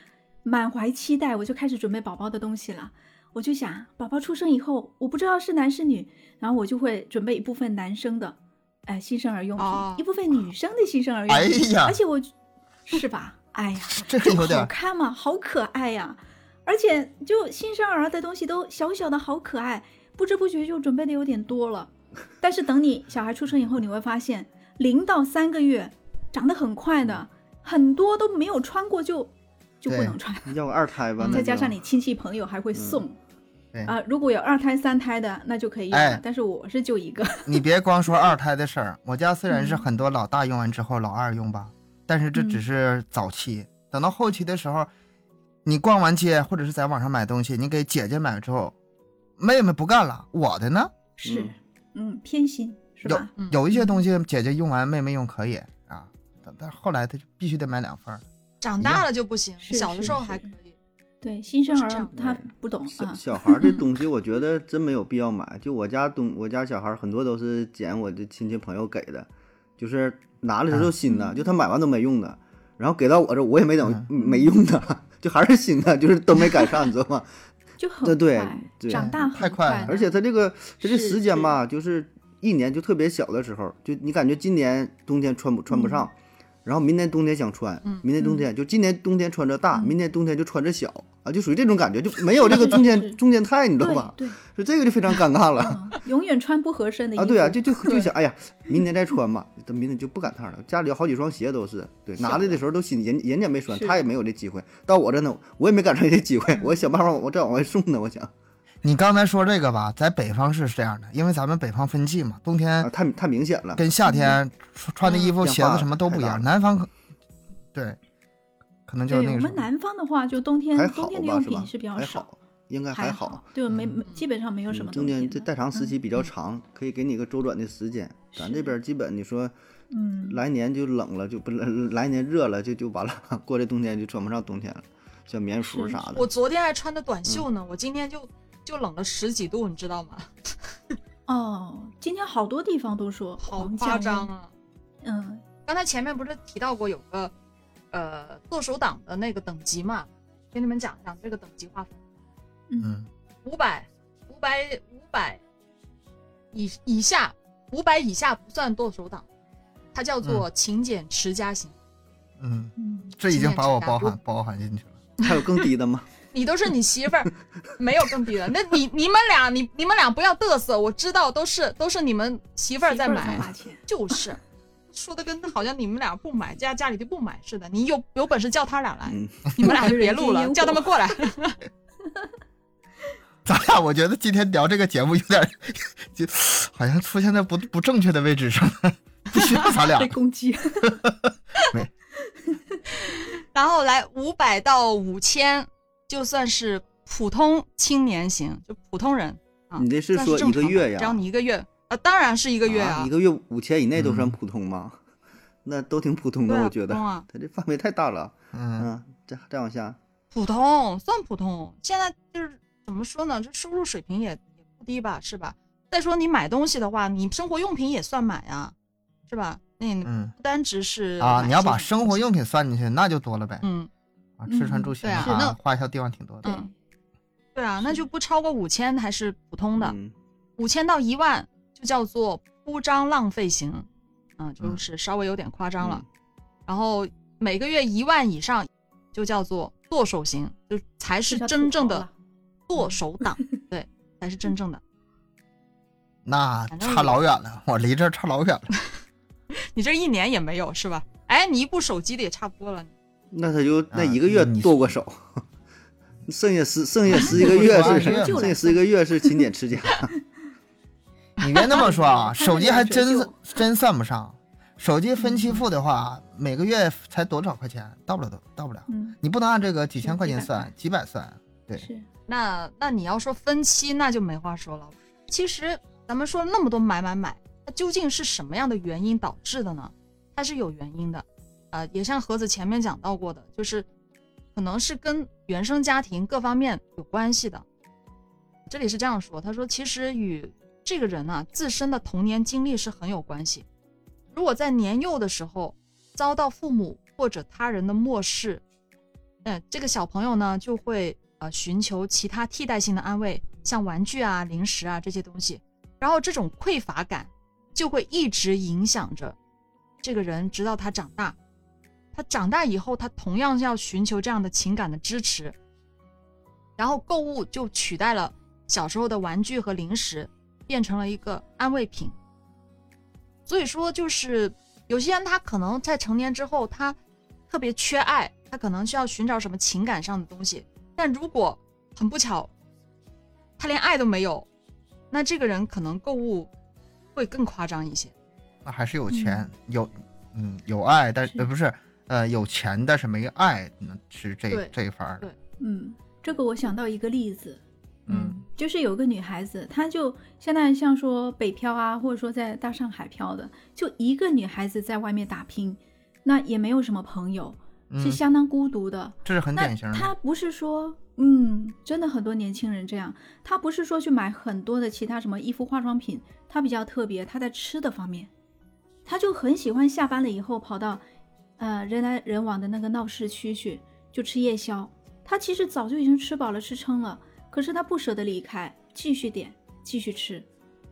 满怀期待，我就开始准备宝宝的东西了。我就想，宝宝出生以后，我不知道是男是女，然后我就会准备一部分男生的，哎，新生儿用品，哦一部分女生的新生儿用品。哎呀而且我是吧？哎呀，这有点看嘛，好可爱呀！而且就新生儿的东西都小小的，好可爱，不知不觉就准备的有点多了。但是等你小孩出生以后，你会发现，零到三个月长得很快的，很多都没有穿过就就不能穿。要个二胎吧，再加上你亲戚朋友还会送。对啊、如果有二胎、三胎的，那就可以用但是我是就一个，你别光说二胎的事儿，我家虽然是嗯很多老大用完之后老二用吧，但是这只嗯是早期，等到后期的时候，你逛完街或者是在网上买东西，你给姐姐买之后，妹妹不干了，我的呢？是嗯嗯偏心是有吧？有有一些东西姐姐用完，妹妹用可以啊，但但后来她就必须得买两份儿。长大了就不行，小的时候还可以。对，新生儿他不懂小啊。小孩儿这东 西，我觉得真没有必要买。就我家东，我家小孩很多都是捡我的亲戚朋友给的，就是拿的时候都新的，嗯就他买完都没用的，然后给到我这我也没等、嗯没用的，就还是新的，就是都没赶上，你知道吗？就很对对快长大太快了而且他这个他这时间吧，就是一年就特别小的时候，就你感觉今年冬天穿不穿不上，然后明年冬天想穿，嗯明年冬天就今年冬天穿着大，嗯明年冬天就穿着小啊，就属于这种感觉，就没有这个中间 中间态，你知道吧？对就这个就非常尴尬了。永远穿不合身的啊，对啊，就就 就想，哎呀，明年再穿吧，等明年就不赶趟了。家里有好几双鞋都是，对，拿来的时候都新，人人家没穿，他也没有这机会。到我这呢，我也没赶上这机会，嗯我想办法我再往外送呢。我想你刚才说这个吧，在北方是这样的，因为咱们北方分季嘛，冬啊，天太太明显了。跟夏天穿穿的衣服、鞋子什么都不一样。南方可对，可能就是我们那个什么。南方的话，就冬天还好冬天的用品是比？较还少，好，应该还好。，对，没基本上没有什么嗯中间这冬天的代偿时期比较嗯长，可以给你一个周转的时间。咱这边基本你说嗯，来年就冷了，就不来年热了就就完了，过这冬天就穿不上冬天了，像棉服啥的。我昨天还穿的短袖呢，我今天就就冷了十几度，你知道吗？哦，今天好多地方都说好夸张，啊！嗯，刚才前面不是提到过有个呃剁手党的那个等级嘛？给你们讲一讲这个等级划分：嗯，五百、五百、五百以以下，五百以下不算剁手党，它叫做勤俭持家型。嗯，嗯，这已经把我包含包含进去了。还有更低的吗？你都是你媳妇儿，没有更低的。那你你们俩，你你们俩不要嘚瑟，我知道都是都是你们媳妇儿在买，就是说的跟好像你们俩不买，家家里就不买似的。你有有本事叫他俩来，嗯，你们俩就别录了，叫他们过来。咱俩我觉得今天聊这个节目有点，就好像出现在不不正确的位置上，不需要咱俩被。攻击。然后来五百到五千，就算是普通青年型，就普通人啊。你这是说一个月呀只要你一个月，啊，当然是一个月啊，一个月五千以内都算嗯普通吗？那都挺普通的，啊我觉得普通啊。他这范围太大了。嗯，嗯，再再往下，普通算普通，现在就是怎么说呢？这收入水平也也不低吧，是吧？再说你买东西的话，你生活用品也算买啊，是吧？那不单只是啊，你要把生活用品算进去，那就多了呗。嗯啊，吃穿嗯住行对啊花销地方挺多的。嗯，对啊，那就不超过五千还是普通的，嗯五千到一万就叫做铺张浪费型，嗯，就嗯是稍微有点夸张了。嗯然后每个月一万以上就叫做剁手型，就才是真正的剁手党，对，才是真正的。那差老远了，我离这儿差老远了。你这一年也没有是吧？哎，你一部手机的也差不多了。那他就那啊一个月剁过手，剩下十剩下十一个 月是说剩下十一个月是勤俭持家。你别那么说啊，手机还真真算不上。手机分期付的话，每个月才多少块钱？到不了，到不了。嗯，你不能按这个几千块钱算，几百算。对，是，那那你要说分期，那就没话说了。其实咱们说了那么多买买买，它究竟是什么样的原因导致的呢？它是有原因的，呃，也像盒子前面讲到过的，就是可能是跟原生家庭各方面有关系的。这里是这样说，他说其实与这个人啊自身的童年经历是很有关系。如果在年幼的时候遭到父母或者他人的漠视，嗯，这个小朋友呢就会呃寻求其他替代性的安慰，像玩具啊、零食啊这些东西，然后这种匮乏感就会一直影响着这个人，直到他长大。他长大以后，他同样要寻求这样的情感的支持，然后购物就取代了小时候的玩具和零食，变成了一个安慰品。所以说，就是有些人他可能在成年之后，他特别缺爱，他可能需要寻找什么情感上的东西。但如果很不巧，他连爱都没有，那这个人可能购物会更夸张一些。那还是有钱，有嗯有爱，但是呃不是呃有钱，但是没爱，嗯是这这一番对。嗯，这个我想到一个例子，嗯，就是有个女孩子，她就现在像说北漂啊，或者说在大上海漂的，就一个女孩子在外面打拼，那也没有什么朋友，是嗯相当孤独的。这是很典型的。她不是说，嗯，真的很多年轻人这样，她不是说去买很多的其他什么衣服、化妆品，她比较特别，她在吃的方面，她就很喜欢下班了以后跑到，呃人来人往的那个闹市区去，就吃夜宵。他其实早就已经吃饱了，吃撑了。可是他不舍得离开，继续点，继续吃。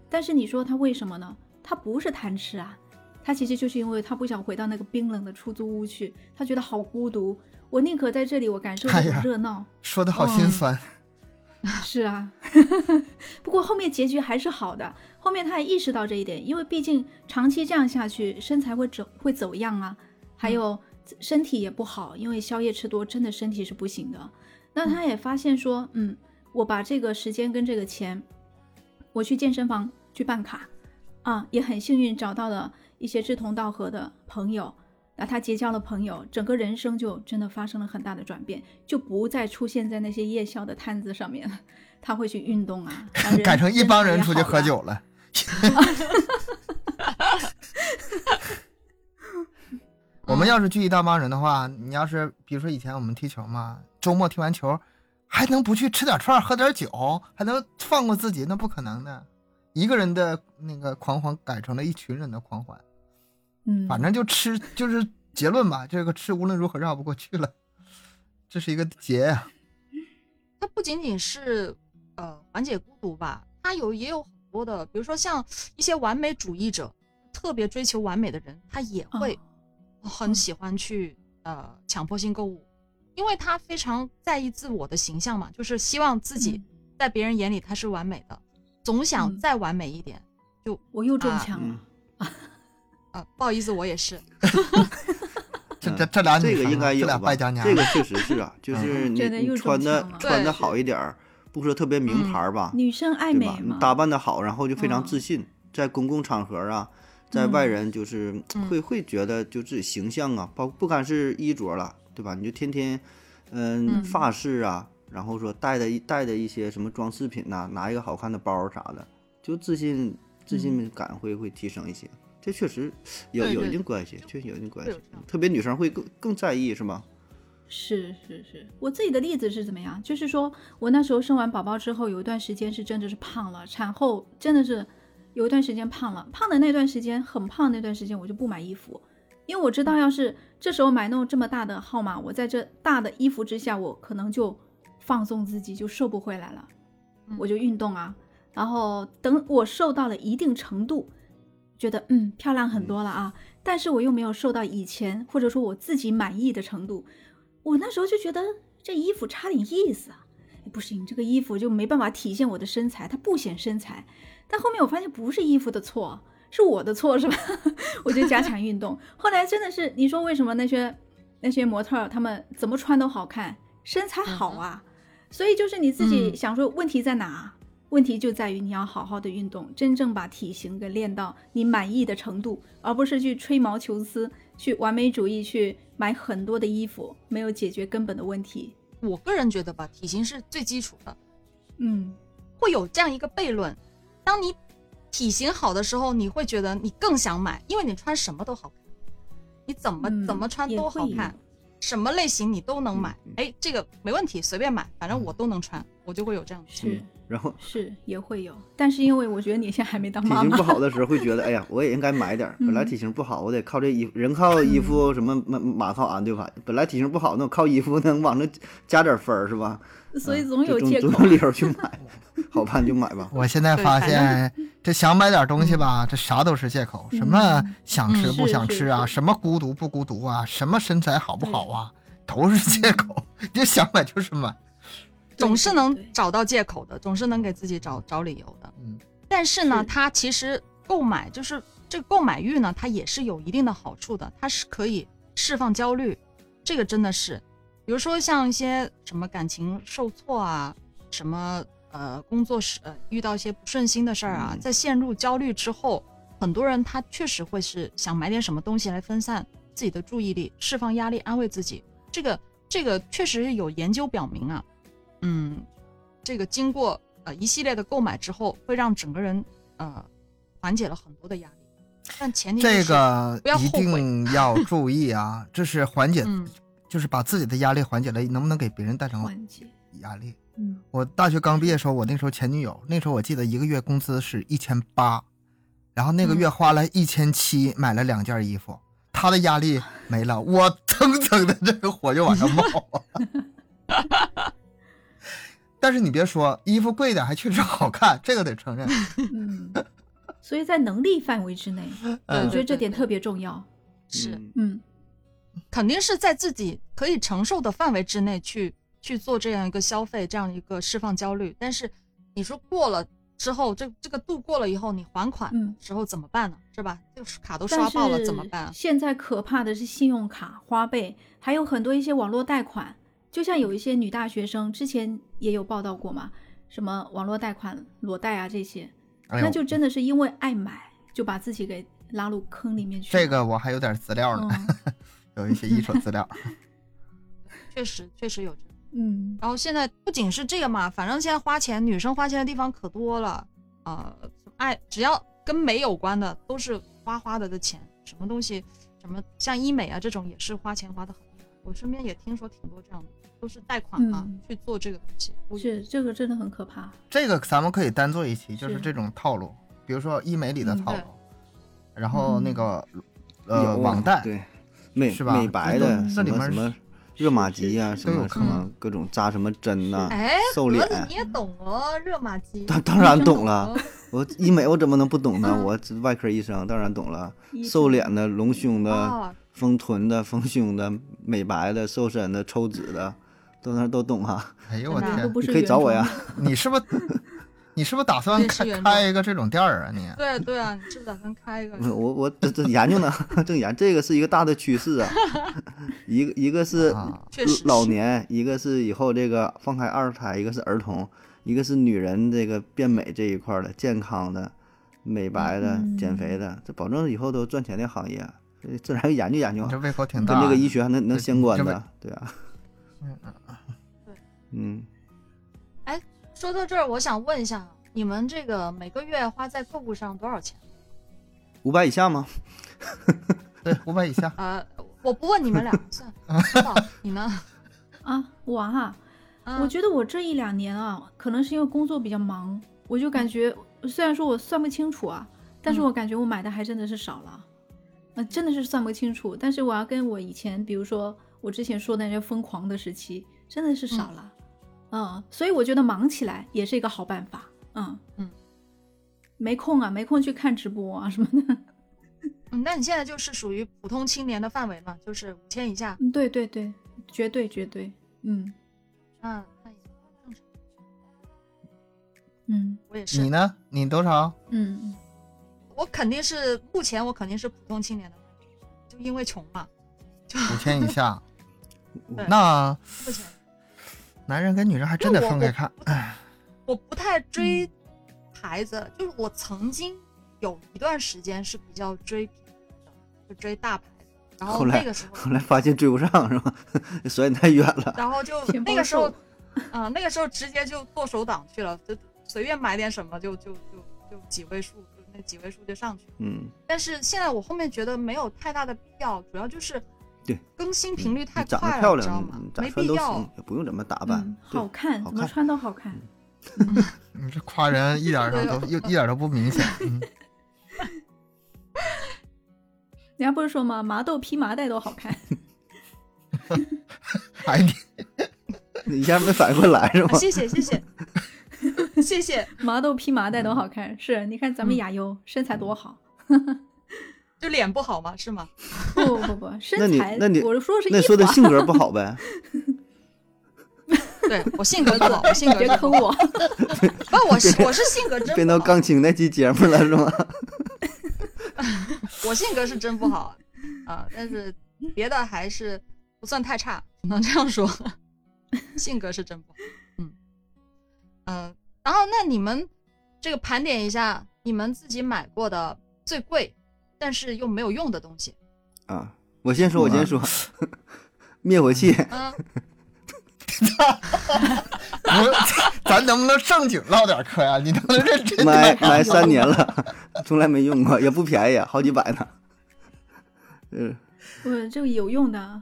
但是你说他为什么呢？他不是贪吃啊，他其实就是因为他不想回到那个冰冷的出租屋去，他觉得好孤独。我宁可在这里，我感受这种热闹。说的好心嗯酸。是啊，不过后面结局还是好的。后面他也意识到这一点，因为毕竟长期这样下去，身材会走会走样啊，还有身体也不好，因为宵夜吃多，真的身体是不行的。那他也发现说，嗯，我把这个时间跟这个钱，我去健身房去办卡，啊，也很幸运找到了一些志同道合的朋友。那他结交了朋友，整个人生就真的发生了很大的转变，就不再出现在那些夜宵的摊子上面了。他会去运动啊，改成一帮人出去喝酒了。我们要是聚一大帮人的话，你要是比如说以前我们踢球嘛，周末踢完球，还能不去吃点串儿、喝点酒，还能放过自己？那不可能的。一个人的那个狂欢改成了一群人的狂欢，嗯，反正就吃，就是结论吧。这个吃无论如何绕不过去了，这是一个结呀、它不仅仅是呃缓解孤独吧，它有也有很多的，比如说像一些完美主义者，特别追求完美的人，他也会很喜欢去呃强迫性购物，因为他非常在意自我的形象嘛，就是希望自己嗯在别人眼里他是完美的，总想嗯再完美一点。就我又中啊枪了。嗯，啊，不好意思，我也是。这这这俩这个应该有吧这个确实是啊，就是你穿的穿的好一点儿，不说特别名牌儿吧，女生爱？美打扮的好，然后就非常嗯自信，在公共场合啊，在外嗯人就是嗯会会觉得就自己形象啊，包不管是衣着了，对吧？你就天天，嗯，嗯发饰啊，然后说带的一带的一些什么装饰品呐、拿一个好看的包啥的，就自信自信感会会提升一些。这确实有有一定关系，确实有一定关系。特别女生会更更在意，是吗？是是是，我自己的例子是怎么样？就是说我那时候生完宝宝之后，有一段时间是真的是胖了，产后真的是有一段时间胖了，胖的那段时间很胖那段时间我就不买衣服，因为我知道要是这时候买那种这么大的号码，我在这大的衣服之下，我可能就放纵自己就瘦不回来了，嗯。我就运动啊，然后等我瘦到了一定程度，觉得嗯漂亮很多了啊，但是我又没有瘦到以前或者说我自己满意的程度。我那时候就觉得这衣服差点意思啊，不行，这个衣服就没办法体现我的身材，它不显身材。但后面我发现不是衣服的错，是我的错，是吧？我就加强运动。后来真的是，你说为什么那些那些模特儿他们怎么穿都好看，身材好啊？所以就是你自己嗯想说问题在哪？问题就在于你要好好的运动，真正把体型给练到你满意的程度，而不是去吹毛求疵、去完美主义、去买很多的衣服，没有解决根本的问题。我个人觉得吧，体型是最基础的，嗯，会有这样一个悖论：当你体型好的时候，你会觉得你更想买，因为你穿什么都好看，你怎么、嗯怎么穿都好看，什么类型你都能买。哎这个没问题，随便买，反正我都能穿，我就会有这样的想法。是然后是也会有，但是因为我觉得你现在还没当妈妈体型不，好的 时候会觉得，哎呀，我也应该买点儿。本来嗯体型不好，我得靠这衣服，人靠衣服，什么马马靠鞍，对吧？本来体型不好，那我靠衣服能往那加点分儿，是吧？所以嗯总有借口就总总。有理由去买，好看就买吧。我现在发现，这想买点东西吧，这啥都是借口。什么想吃不想吃啊，什么孤独不孤独啊，什么身材好不好啊，都是借口。就想买就是买。总是能找到借口的，总是能给自己找找理由的。嗯，但是呢，是它其实购买就是这个购买欲呢，它也是有一定的好处的，它是可以释放焦虑，这个真的是，比如说像一些什么感情受挫啊，什么呃工作时呃遇到一些不顺心的事儿啊，嗯在陷入焦虑之后，很多人他确实会是想买点什么东西来分散自己的注意力，释放压力，安慰自己。这个这个确实有研究表明啊，嗯，这个经过呃一系列的购买之后，会让整个人呃缓解了很多的压力。但前提这个一定要注意啊，这是缓解，嗯就是把自己的压力缓解了，能不能给别人带成缓解，压力？嗯，我大学刚毕业的时候，我那时候前女友，那时候我记得一个月工资是一千八，然后那个嗯月花了一千七买了两件衣服，她的压力没了，我蹭蹭的这个火就往上冒。但是你别说，衣服贵点还确实好看，这个得承认。嗯，所以在能力范围之内，我觉得这点特别重要。是嗯嗯，肯定是在自己可以承受的范围之内去去做这样一个消费，这样一个释放焦虑。但是你说过了之后，这这个度过了以后，你还款嗯时候怎么办呢？是吧？这个卡都刷爆了怎么办？现在可怕的是信用卡、花呗，还有很多一些网络贷款。就像有一些女大学生之前也有报道过嘛，什么网络贷款、裸贷啊这些，哎那就真的是因为爱买，就把自己给拉入坑里面去。这个我还有点资料呢，嗯 有一些一手资料。确实确实有。嗯，然后现在不仅是这个嘛，反正现在花钱，女生花钱的地方可多了啊、爱只要跟美有关的都是花花的的钱，什么东西，什么像医美啊这种也是花钱花的很多。我身边也听说挺多这样的，都是贷款嘛、嗯去做这个东西。我是这个真的很可怕。这个咱们可以单做一期，就是是这种套路，比如说医美里的套路，然后那个有呃啊网贷，对美是吧美白的什这里面么什么热玛吉呀、是什么什么各种扎什么针呐、哎，瘦脸你也懂哦，热玛吉。当当然懂了，我医美我怎么能不懂呢？嗯我外科医生当然懂了，瘦脸的、隆胸的、哦，丰臀的、丰胸的、美白的、瘦身的、抽脂的，都那都懂哈。哎呦 我的天，你可以找我呀。你是不是 你是不是打算开开一个这种店儿啊你？对对啊，你是不是打算开一个？我我这这研究呢，正研这个是一个大的趋势啊。一个一个是老年，一个是以后这个放开二胎，一个是儿童，一个是女人这个变美这一块儿的健康的、美白的、嗯减肥的，这保证以后都赚钱的行业，这自然研究研究，这胃口挺大。跟这个医学还能能相关的，对啊，嗯嗯哎，说到这儿，我想问一下，你们这个每个月花在购物上多少钱？五百以下吗？对，五百以下。呃，我不问你们俩，算了，知道你呢？啊，我哈、嗯我觉得我这一两年啊，可能是因为工作比较忙，我就感觉虽然说我算不清楚啊，但是嗯我感觉我买的还真的是少了，呃，真的是算不清楚。但是我要跟我以前，比如说我之前说的那些疯狂的时期，真的是少了，嗯所以我觉得忙起来也是一个好办法，嗯嗯，没空啊，没空去看直播啊什么的，嗯，那你现在就是属于普通青年的范围嘛，就是五千以下，嗯，对对对，绝对绝对，嗯那那也正常。嗯我也是你，呢？你多少？嗯嗯。我肯定是目前我肯定是普通青年的，就因为穷嘛，就五千以下。那目前男人跟女人还真得分开看。我不太嗯追牌子，就是我曾经有一段时间是比较追品牌的，就追大牌子，然后后来那个时候后来发现追不上是吧？所以太远了。然后就那个时候瘦，啊、那个时候直接就剁手党去了，就随便买点什么就就就就几位数，就那几位数就上去了。嗯，但是现在我后面觉得没有太大的必要，主要就是对更新频率太你长得快了，漂亮，你知道吗没穿都必要行。，也不用怎么打扮好看，怎么穿都好看。你这夸人一点儿都又一点儿都不明显。嗯，人家不是说吗？麻豆披麻袋都好看。哎，你你一下没反应过来是啊吗？谢谢谢谢谢谢，麻豆披麻袋都嗯好看，是你看咱们亚优身材多好。就脸不好吗？是吗？不 不不，那身材，你那你我说的是那。说的性格不好呗？对我性格不好，我性格。别坑我，不，我是我是性格真变到，钢琴那期节目了是吗？我性格是真不好啊，但是别的还是不算太差，只能这样说。性格是真不好，嗯嗯、然后那你们这个盘点一下，你们自己买过的最贵但是又没有用的东西，啊，我先说，我先说，灭火器，嗯，我 咱能不能正经唠点嗑呀？你能不能认真买点？买三年了，从来没用过，也不便宜，好几百呢。嗯，我，这个有用的。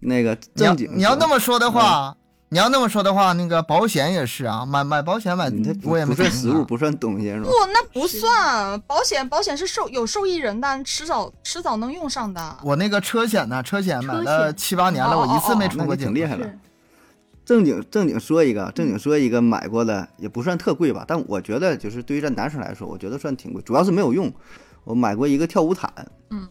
那个你要正经，你要那么说的话，你要那么说的话，那个保险也是啊，买买保险买你这不我也没不算实物，不算东西是吧不？，那不算保险，保险是受有受益人的，迟早迟早能用上的。我那个车险呢，车险买了七八年了，哦我一次没出过挺。厉害了。正经正经说一个，正经说一个买过的也不算特贵吧，但我觉得就是对于咱男生来说，我觉得算挺贵，主要是没有用。我买过一个跳舞毯，嗯，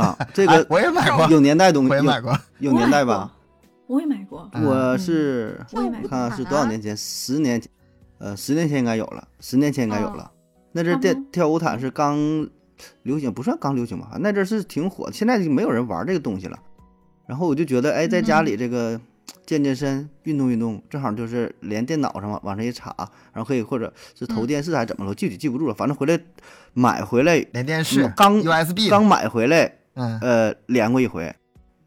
啊，这哎个我也买过，有年代东西，我也买过。有年代吧？我也买过。嗯我是我也买过。看是多少年前，十年前，呃，十年前应该有了，十年前应该有了。那阵儿差不多跳跳舞毯是刚流行，不算刚流行吧？那阵儿是挺火的，现在就没有人玩这个东西了。然后我就觉得，哎，在家里这个健健身、运动运动，正好就是连电脑上往往上一插，然后可以或者是投电视还是怎么了，具体记不住了。反正回来买回来连电视嗯刚 USB 刚买回来，嗯，呃，连过一回，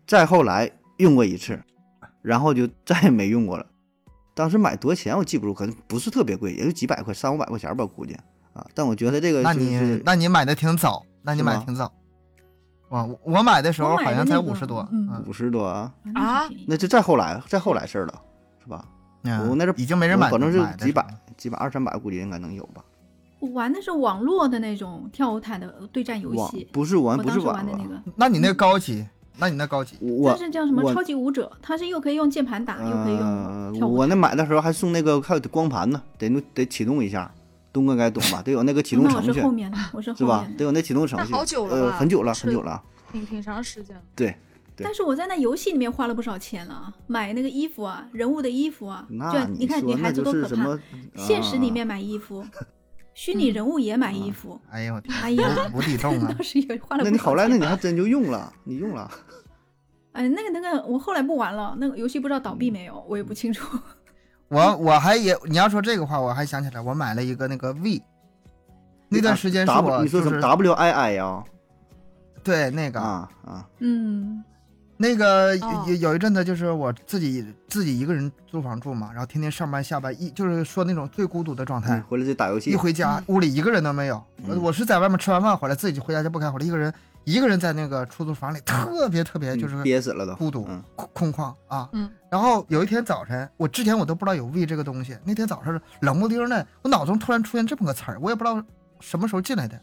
再后来用过一次，然后就再也没用过了。当时买多少钱我记不住，可能不是特别贵，也就几百块，三五百块钱吧，估计啊。但我觉得这个那你就是那你买的挺早，那你买的挺早。哇，我我买的时候好像才五十多，五十多啊，啊那就再后来再后来事儿了，是吧？嗯，我那是已经没人买，我保证是几百，几百二三百，估计应该能有吧。我玩的是网络的那种跳舞毯的对战游戏，不是玩，不是网络玩的那个，那你那高级，那你那高级，我这是叫什么超级舞者，它是又可以用键盘打，又可以呃用跳舞我那买的时候还送那个还有光盘呢，得得启动一下，东哥该懂吧？得有那个启动那我程序是后面的，我是后是吧面？得有那启动程序。好久了呃，很久了，很久了。挺挺长时间了。对，对但是我在那游戏里面花了不少钱了，买那个衣服啊，人物的衣服啊，那就你看女孩子多可怕是，？现实里面啊买衣服，虚拟人物也买衣服，哎呦我天，哎呀，无底洞啊 当！时也花了不少钱吧。那你好赖，那你还真就用了，你用了。哎，那个那个，我后来不玩了，那个游戏不知道倒闭没有，我也不清楚。我我还也你要说这个话，我还想起来，我买了一个那个 V，那段时间是 W，我你说什么 W I I 呀？对那个啊啊，嗯，那个哦有有一阵子就是我自己自己一个人租房住嘛，然后天天上班下班一就是说那种最孤独的状态嗯，回来就打游戏一，回家屋里一个人都没有。嗯我是在外面吃完饭回来，自己回家就不开火了，一个人一个人在那个出租房里，特别特别就是嗯憋死了都，孤独嗯空空旷啊。嗯然后有一天早晨，我之前我都不知道有胃这个东西，那天早上冷不丁的，我脑中突然出现这么个词儿，我也不知道什么时候进来的。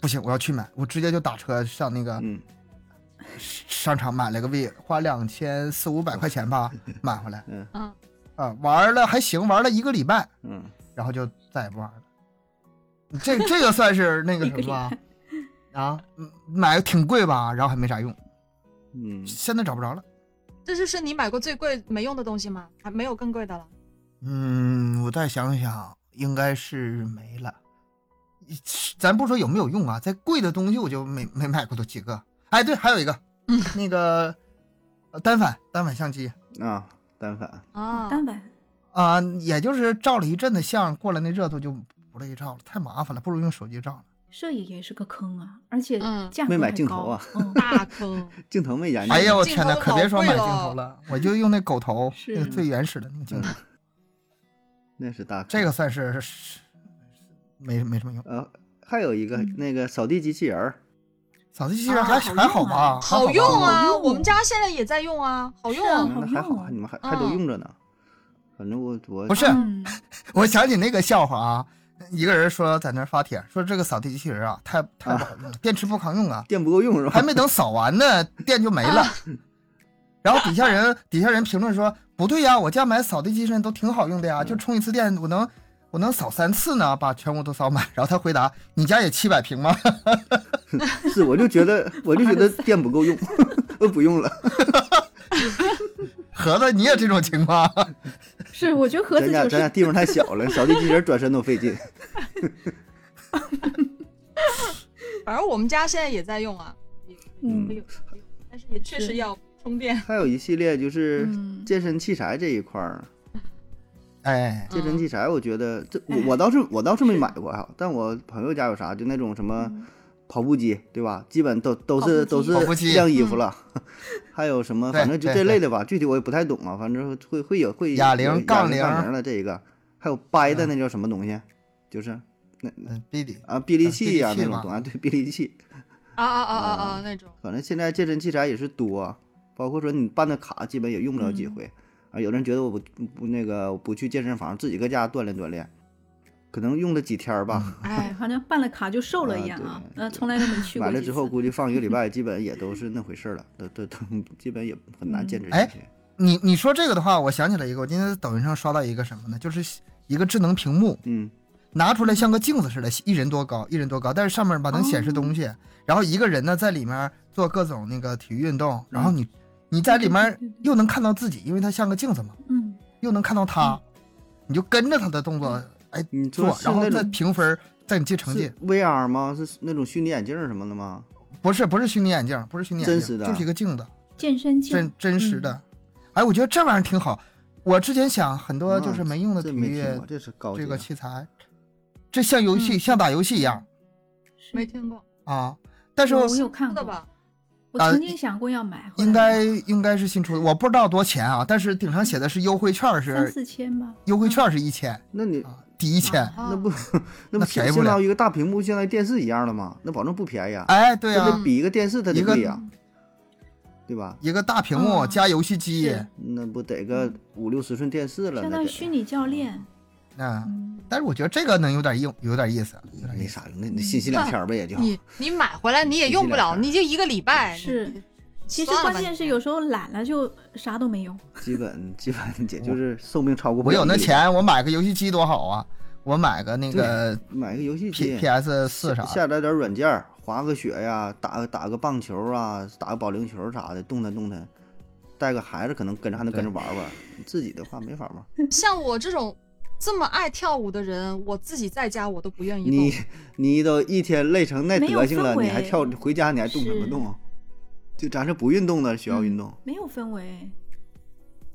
不行，我要去买，我直接就打车上那个嗯，商场买了个 V，，花两千四五百块钱吧买回来嗯，啊，玩了还行，玩了一个礼拜，嗯，然后就再也不玩了。这这个算是那个什么吧？啊，嗯买的挺贵吧，然后还没啥用，嗯，现在找不着了。这就是你买过最贵没用的东西吗？还没有更贵的了？嗯，我再想想，应该是没了。咱不说有没有用啊，在贵的东西我就没没买过都几个。哎，对，还有一个，嗯那个呃单反单反相机啊，单反，啊，单反啊、也就是照了一阵子相，过了那热度就不乐意照了，太麻烦了，不如用手机照了。摄影也是个坑啊，而且嗯价格没买镜头啊嗯，大坑。镜头没研究，哎呀，我天哪，可别说买镜头了，我就用那狗头，是那个最原始的那个镜头，那是大坑这个算是是没没什么用。呃，还有一个嗯那个扫地机器人儿，扫地机器人还、啊好还好吧？好用啊！我们家现在也在用啊，好用是啊还好，啊你们还还都嗯用着呢。反正我我不是嗯，我想起那个笑话啊，一个人说在那儿发帖说这个扫地机器人啊，太太不好用了，电池不抗用啊，电不够用是吧？还没等扫完呢，电就没了。然后底下人底下人评论说不对呀，我家买扫地机器人都挺好用的呀，就充一次电我能我能扫三次呢，把全屋都扫满。然后他回答你家也七百平吗？是，我就觉得我就觉得 电不够用，我不用了。盒子你也这种情况？是我觉得盒子就咱家咱家是地方太小了，扫地机器人转身都费劲。反正我们家现在也在用啊，嗯但是也确实要充电。还有一系列就是嗯健身器材这一块儿，哎，健身器材我觉得这我哎我倒是我倒是没买过哈，但我朋友家有啥就那种什么嗯跑步机，对吧？基本都都是都是晾衣服了。还有什么，反正就这类的吧，具体我也不太懂啊，反正会会有会哑铃杠铃铃杠铃了这一个，还有掰的那叫什么东西？就是嗯，比比啊，臂力器呀、臂力器嘛那种东西，对，臂力器。啊啊啊啊啊那种，反正现在健身器材也是多，包括说你办的卡，基本也用不了几嗯回。啊，有人觉得我不不那个不去健身房，自己搁家锻炼锻炼，可能用了几天吧。哎，好像办了卡就瘦了一样啊，呃，从来都没去过几次。买了之后，估计放一个礼拜，基本也都是那回事儿了，都都都基本也很难坚持哎下去。你你说这个的话，我想起来一个，我今天在抖音上刷到一个什么呢？就是一个智能屏幕，嗯拿出来像个镜子似的，一人多高，一人多高，但是上面吧能显示东西，然后一个人呢在里面做各种那个体育运动，然后你你在里面又能看到自己，因为它像个镜子嘛，嗯，又能看到他，你就跟着他的动作哎你做，然后再评分，再你记成绩。VR 吗？是那种虚拟眼镜儿什么的吗？不是不是虚拟眼镜，不是虚拟眼镜，真实的就是一个镜子，健身镜真真实的。哎，我觉得这玩意儿挺好。我之前想很多啊就是没用的体育这没听过，这是高级这个器材，这像游戏、嗯像打游戏一样没听过，啊。但是我有看过，的吧？我啊曾经想过要买，应该应该是新出的，我不知道多少钱啊。但是顶上写的是优惠券是三是四千吧。优惠券是一千那你啊，抵一千。啊 那不那不便宜不了相当于一个大屏幕，相当于电视一样的吗？那保证不便宜啊。哎，对这啊，比一个电视它得一个贵呀，对吧？一个大屏幕嗯加游戏机是，那不得个五六十寸电视了，相当于虚拟教练。嗯。嗯，但是我觉得这个能有点用，有点意思，有点意思。没啥用，那那信息两天儿呗也就。你你买回来你也用不了，你就一个礼拜。是。其实关键是有时候懒了就啥都没用。基本基本也就是寿命超过我有。那钱，我买个游戏机多好啊！我买个那个买个游戏机 P S 四啥，下载点软件儿，滑个雪呀，打个打个棒球啊，打个保龄球啥的，动弹动弹。带个孩子可能跟着还能跟着玩玩，自己的话没法玩。像我这种这么爱跳舞的人，我自己在家我都不愿意你动。你都一天累成那德行了，你还跳回家你还动什么是动？就咱是不运动的，需要运动。没有氛围。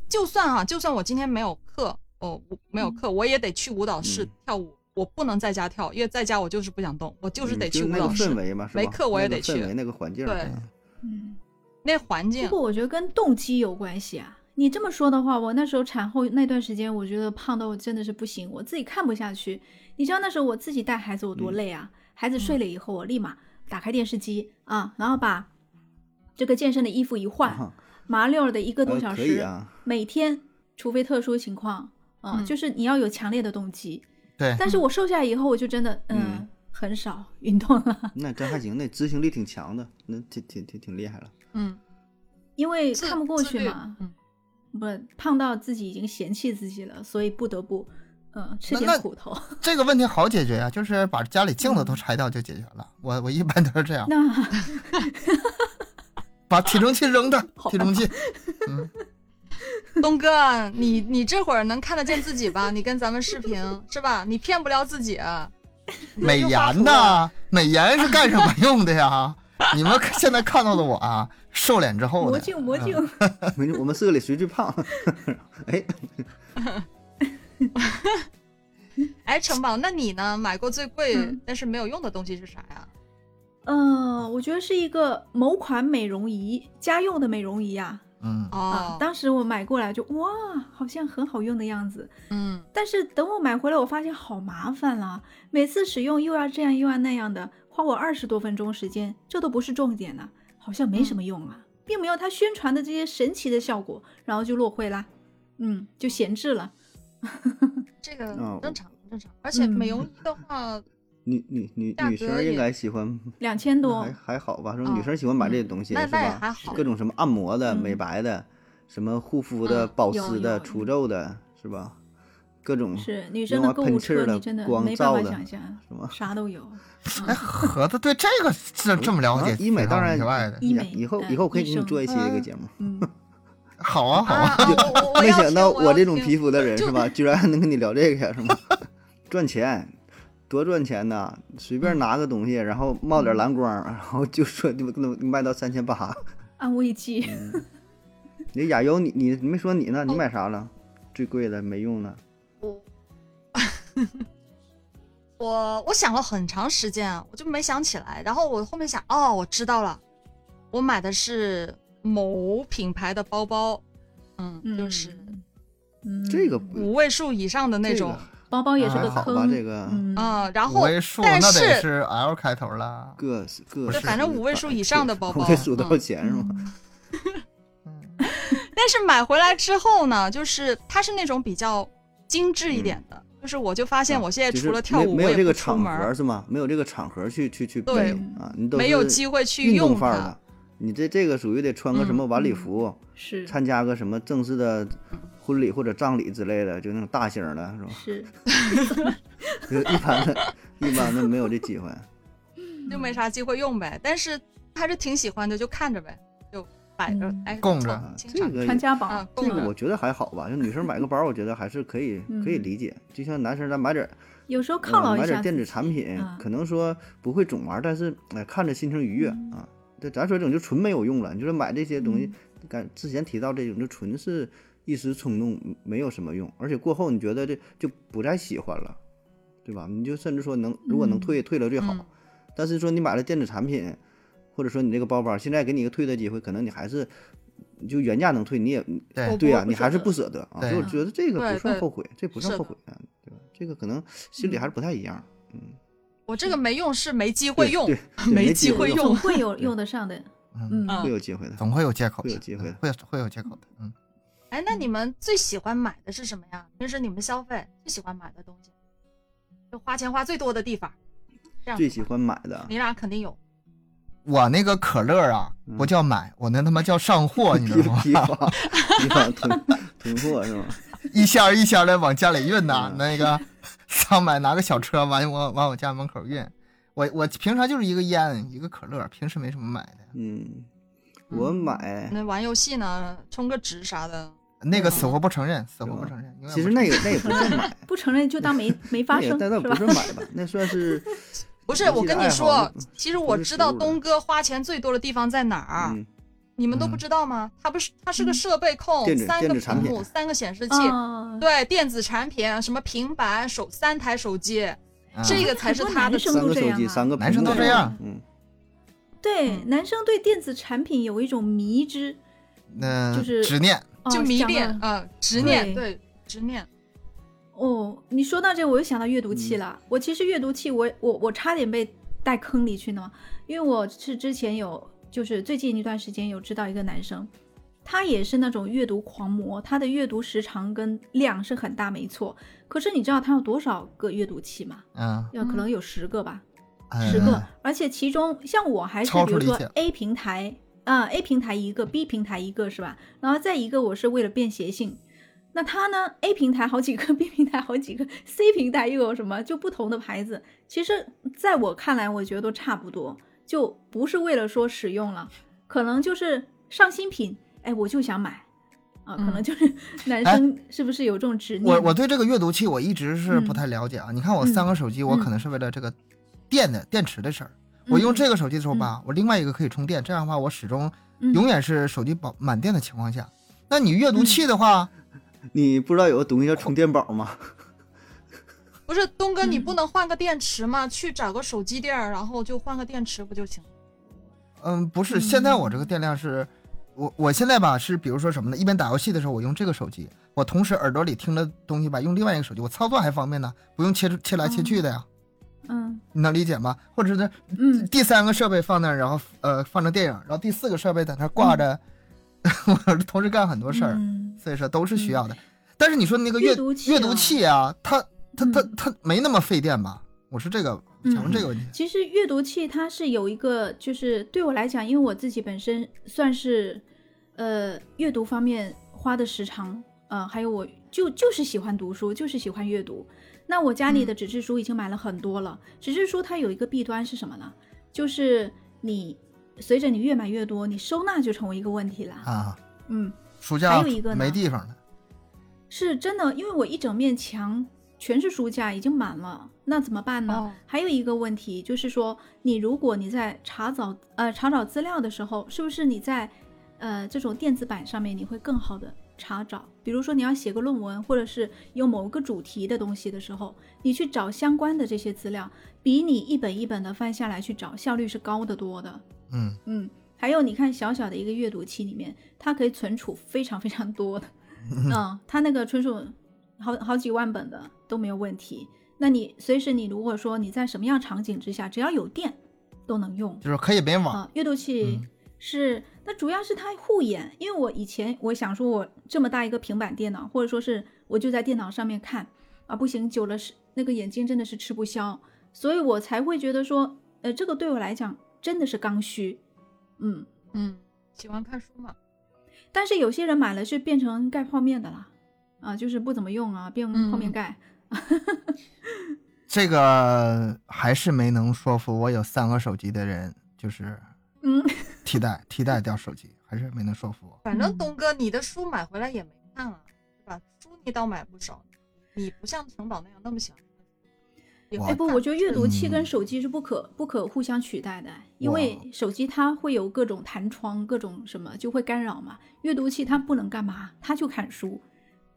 就算啊，就算我今天没有课，哦，没有课，我也得去舞蹈室嗯跳舞，我不能在家跳，因为在家我就是不想动，我就是得去舞蹈室。氛围嘛，是吧？没课我也得去氛围那个环境，对嗯嗯，那环境不过我觉得跟动机有关系啊。你这么说的话，我那时候产后那段时间，我觉得胖到我真的是不行，我自己看不下去。你知道那时候我自己带孩子我多累啊！孩子睡了以后，我立马打开电视机啊，然后把这个健身的衣服一换，啊麻溜儿的一个多呃小时，可以啊，每天，除非特殊情况，啊，嗯就是你要有强烈的动机。对，但是我瘦下来以后，我就真的嗯嗯很少运动了，那真还行，那执行力挺强的，那挺挺挺挺厉害了。嗯，因为看不过去嘛，嗯，不胖到自己已经嫌弃自己了，所以不得不嗯吃点苦头。这个问题好解决呀、就是把家里镜子都拆掉就解决了。我我一般都是这样，那把体重器扔的 好体重器，嗯，东哥，你你这会儿能看得见自己吧？你跟咱们视频是吧？你骗不了自己啊。美颜图了呐，美颜是干什么用的呀？你们现在看到的我啊，瘦脸之后的魔镜魔镜，没事我们四个里谁最胖？哎，哎，城堡，那你呢？买过最贵、嗯但是没有用的东西是啥呀？嗯，我觉得是一个某款美容仪，家用的美容仪啊。嗯，哦啊，，当时我买过来就哇，好像很好用的样子。嗯，但是等我买回来，我发现好麻烦啦，每次使用又要这样又要那样的，花我二十多分钟时间，这都不是重点呢，好像没什么用啊，并没有他宣传的这些神奇的效果，然后就落灰啦，嗯，就闲置了。这个哦正常正常。而且嗯美容仪的话，女女女女生应该喜欢，两千多还，还好吧？说嗯女生喜欢买这些东西是吧？还好各种什么按摩的、嗯美白的，什么护肤的、嗯保湿的、除皱的，是吧？各种是女生的购物喷气儿的车，你真的光没办照的法想象，什么啥都有。哎，盒子对这个这这么了解啊，医美当然挺外的，医美以后呃以后可以给你做一期这个节目。嗯，好啊好啊没想到我这种皮肤的人是吧，居然还能跟你聊这个呀，是吗？赚钱，多赚钱呐！随便拿个东西，然后冒点蓝光，然后就说就能卖到三千八。安慰剂。那亚优，你你你没说你呢？你哦买啥了？最贵的没用的，我我我想了很长时间，我就没想起来。然后我后面想，哦，我知道了，我买的是某品牌的包包，嗯，就是嗯，这个五位数以上的那种，包包也是个还好吧？坑。这个嗯嗯，然五后位数但那得是是 L 开头啦，个是个对反正五位数以上的包包五位数多少嗯钱是吗？嗯但是买回来之后呢，就是它是那种比较精致一点的，就是我就发现我现在除了跳舞，没有这个场，合是吗？没有这个场合去去去对背啊，你都没有机会去用它范儿的。。你这这个属于得穿个什么晚礼服，是参加个什么正式的婚礼或者葬礼之类的，就那种大型的，是吧？是，就一般的，一般的没有这机会。就没啥机会用呗。但是还是挺喜欢的，就看着呗，就摆着供着这个传家宝。啊，这个我觉得还好吧，就女生买个包，我觉得还是可以可以嗯理解。就像男生咱买点儿有时候犒呃劳一下买点电子产品，嗯可能说不会总玩，但是哎看着心情愉悦啊。这咱说这种就纯没有用了，你就是买这些东西，刚之前提到这种就纯是一时冲动，没有什么用，而且过后你觉得这就不再喜欢了，对吧？你就甚至说能如果能嗯退退了最好，嗯但是说你买了电子产品，或者说你这个包包，现在给你一个退的机会，可能你还是就原价能退，你也对呀、不你还是不舍得啊。所以我觉得这个不算后悔，这不算后悔啊，对吧？这个可能心里还是不太一样。嗯，我这个没用是没机会用对，没没机会用总。会有用得上的。嗯，会有机会的。总会有借口，会有机会的嗯会有会有借口的，嗯。哎，那你们最喜欢买的是什么呀？平时你们消费最喜欢买的东西，就花钱花最多的地方。这样最喜欢买的，你俩肯定有。我那个可乐啊，嗯不叫买，我那他妈叫上货，你知道吗？批发批发囤囤货是吗？一箱一箱的往家里运呐，嗯那个上买拿个小车完往往我家门口运。我我平常就是一个烟一个可乐，平时没什么买的。嗯，我买，那玩游戏呢，充个值啥的。那个嗯死活不承认，死活不承认。其实那个那也不算买，不承认就当没没发生，那那不？是买吧？那算是不是，我跟你说，其实我知道东哥花钱最多的地方在哪儿，嗯你们都不嗯知道吗？他不是，他是个设备控三个产品屏幕，三个显示器，啊，对，电子产品，什么平板、手三台手机，啊这个才是他的三个手机，三个男生都这样嗯，对，嗯男生对电子产品有一种迷之，那就是执念，哦就迷恋啊，执念，对对，执念。哦，你说到这，我又想到阅读器嗯了。我其实阅读器我，我我差点被带坑里去呢，因为我是之前有，就是最近一段时间有知道一个男生，他也是那种阅读狂魔，他的阅读时长跟量是很大，没错。可是你知道他有多少个阅读器吗？嗯，要可能有十个吧，嗯十个，而且其中像我还是比如说 A 平台啊、a 平台一个，B 平台一个是吧？然后再一个我是为了便携性。那它呢？A 平台好几个，B 平台好几个，C 平台又有什么？就不同的牌子。其实在我看来，我觉得都差不多，就不是为了说使用了，可能就是上新品，哎，我就想买啊，可能嗯就是 男生是不是有这种执念？我我对这个阅读器我一直是不嗯太了解啊。你看我嗯三个手机，我可能是为了这个电的电池的事儿。我用这个手机的时候吧，我另外一个可以充电，这样的话我始终嗯永远是手机保满电的情况下。那你阅读器的话，你不知道有个东西叫充电宝吗？不是东哥，你嗯不能换个电池吗？去找个手机店，然后就换个电池不就行？嗯，不是，现在我这个电量是，我我现在吧是，比如说什么呢？一边打游戏的时候，我用这个手机，我同时耳朵里听的东西吧，用另外一个手机，我操作还方便呢，不用切切来切去的呀，嗯你能理解吗？或者是嗯第三个设备放那儿，然后呃放着电影，然后第四个设备在那儿挂着，我同时干很多事儿，嗯所以说都是需要的。但是你说那个阅阅读器阅读器啊，它它它嗯它没那么费电吧？我是这个想问这个问题。其实阅读器它是有一个，就是对我来讲，因为我自己本身算是，呃，阅读方面花的时长，呃，还有我就就是喜欢读书，就是喜欢阅读。那我家里的纸质书已经买了很多了。纸质书它有一个弊端是什么呢？就是你随着你越买越多，你收纳就成为一个问题了。啊，嗯，书架还有一个呢没地方了。是真的，因为我一整面墙全是书架，已经满了，那怎么办呢？哦还有一个问题就是说，你如果你在查找呃查找资料的时候，是不是你在呃这种电子版上面你会更好的查找？比如说你要写个论文，或者是有某个主题的东西的时候，你去找相关的这些资料，比你一本一本的翻下来去找效率是高得多的。嗯，嗯，还有你看小小的一个阅读器里面，它可以存储非常非常多的，嗯，它那个存储好好几万本的都没有问题。那你随时你如果说你在什么样场景之下，只要有电都能用就是可以联网。啊。阅读器嗯是，那主要是它护眼，因为我以前我想说我这么大一个平板电脑，或者说是我就在电脑上面看啊，不行，久了是那个眼睛真的是吃不消，所以我才会觉得说，呃，这个对我来讲真的是刚需，嗯。嗯，喜欢看书嘛？但是有些人买了是变成盖泡面的啦，啊，就是不怎么用啊，变泡面盖。这个还是没能说服我有三个手机的人，就是嗯，替代替代掉手机，还是没能说服我。反正嗯东哥，你的书买回来也没看啊，是吧？书你倒买不少，你不像城堡那样那么喜欢看书。也哇哎不，我觉得阅读器嗯跟手机是不可不可互相取代的，因为手机它会有各种弹窗，各种什么就会干扰嘛。阅读器它不能干嘛，它就看书，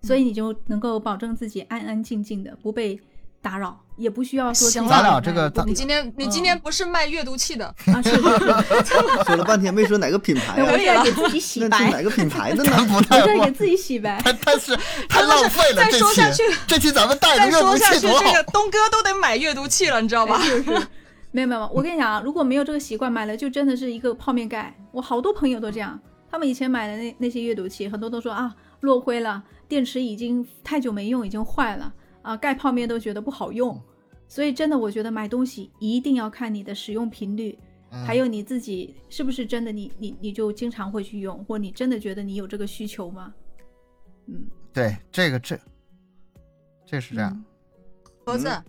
所以你就能够保证自己安安静静的，不被打扰，也不需要说行了咱俩这个你今天你今天不是卖阅读器的，说了半天没说哪个品牌啊我，也给自己洗那白，哪个品牌的呢？咱不在给自己洗白。他他是太浪费了再这说下去期，这期咱们带再着阅读说下去，器多好这。个东哥都得买阅读器了，你知道吧？没有没有，我跟你讲啊，如果没有这个习惯，买了就真的是一个泡面盖。我好多朋友都这样，他们以前买的那那些阅读器，很多都说啊落灰了，电池已经太久没用，已经坏了啊，盖泡面都觉得不好用。所以真的，我觉得买东西一定要看你的使用频率，嗯还有你自己是不是真的你你你就经常会去用，或你真的觉得你有这个需求吗？嗯，对这个这这是这样。嗯盒子嗯，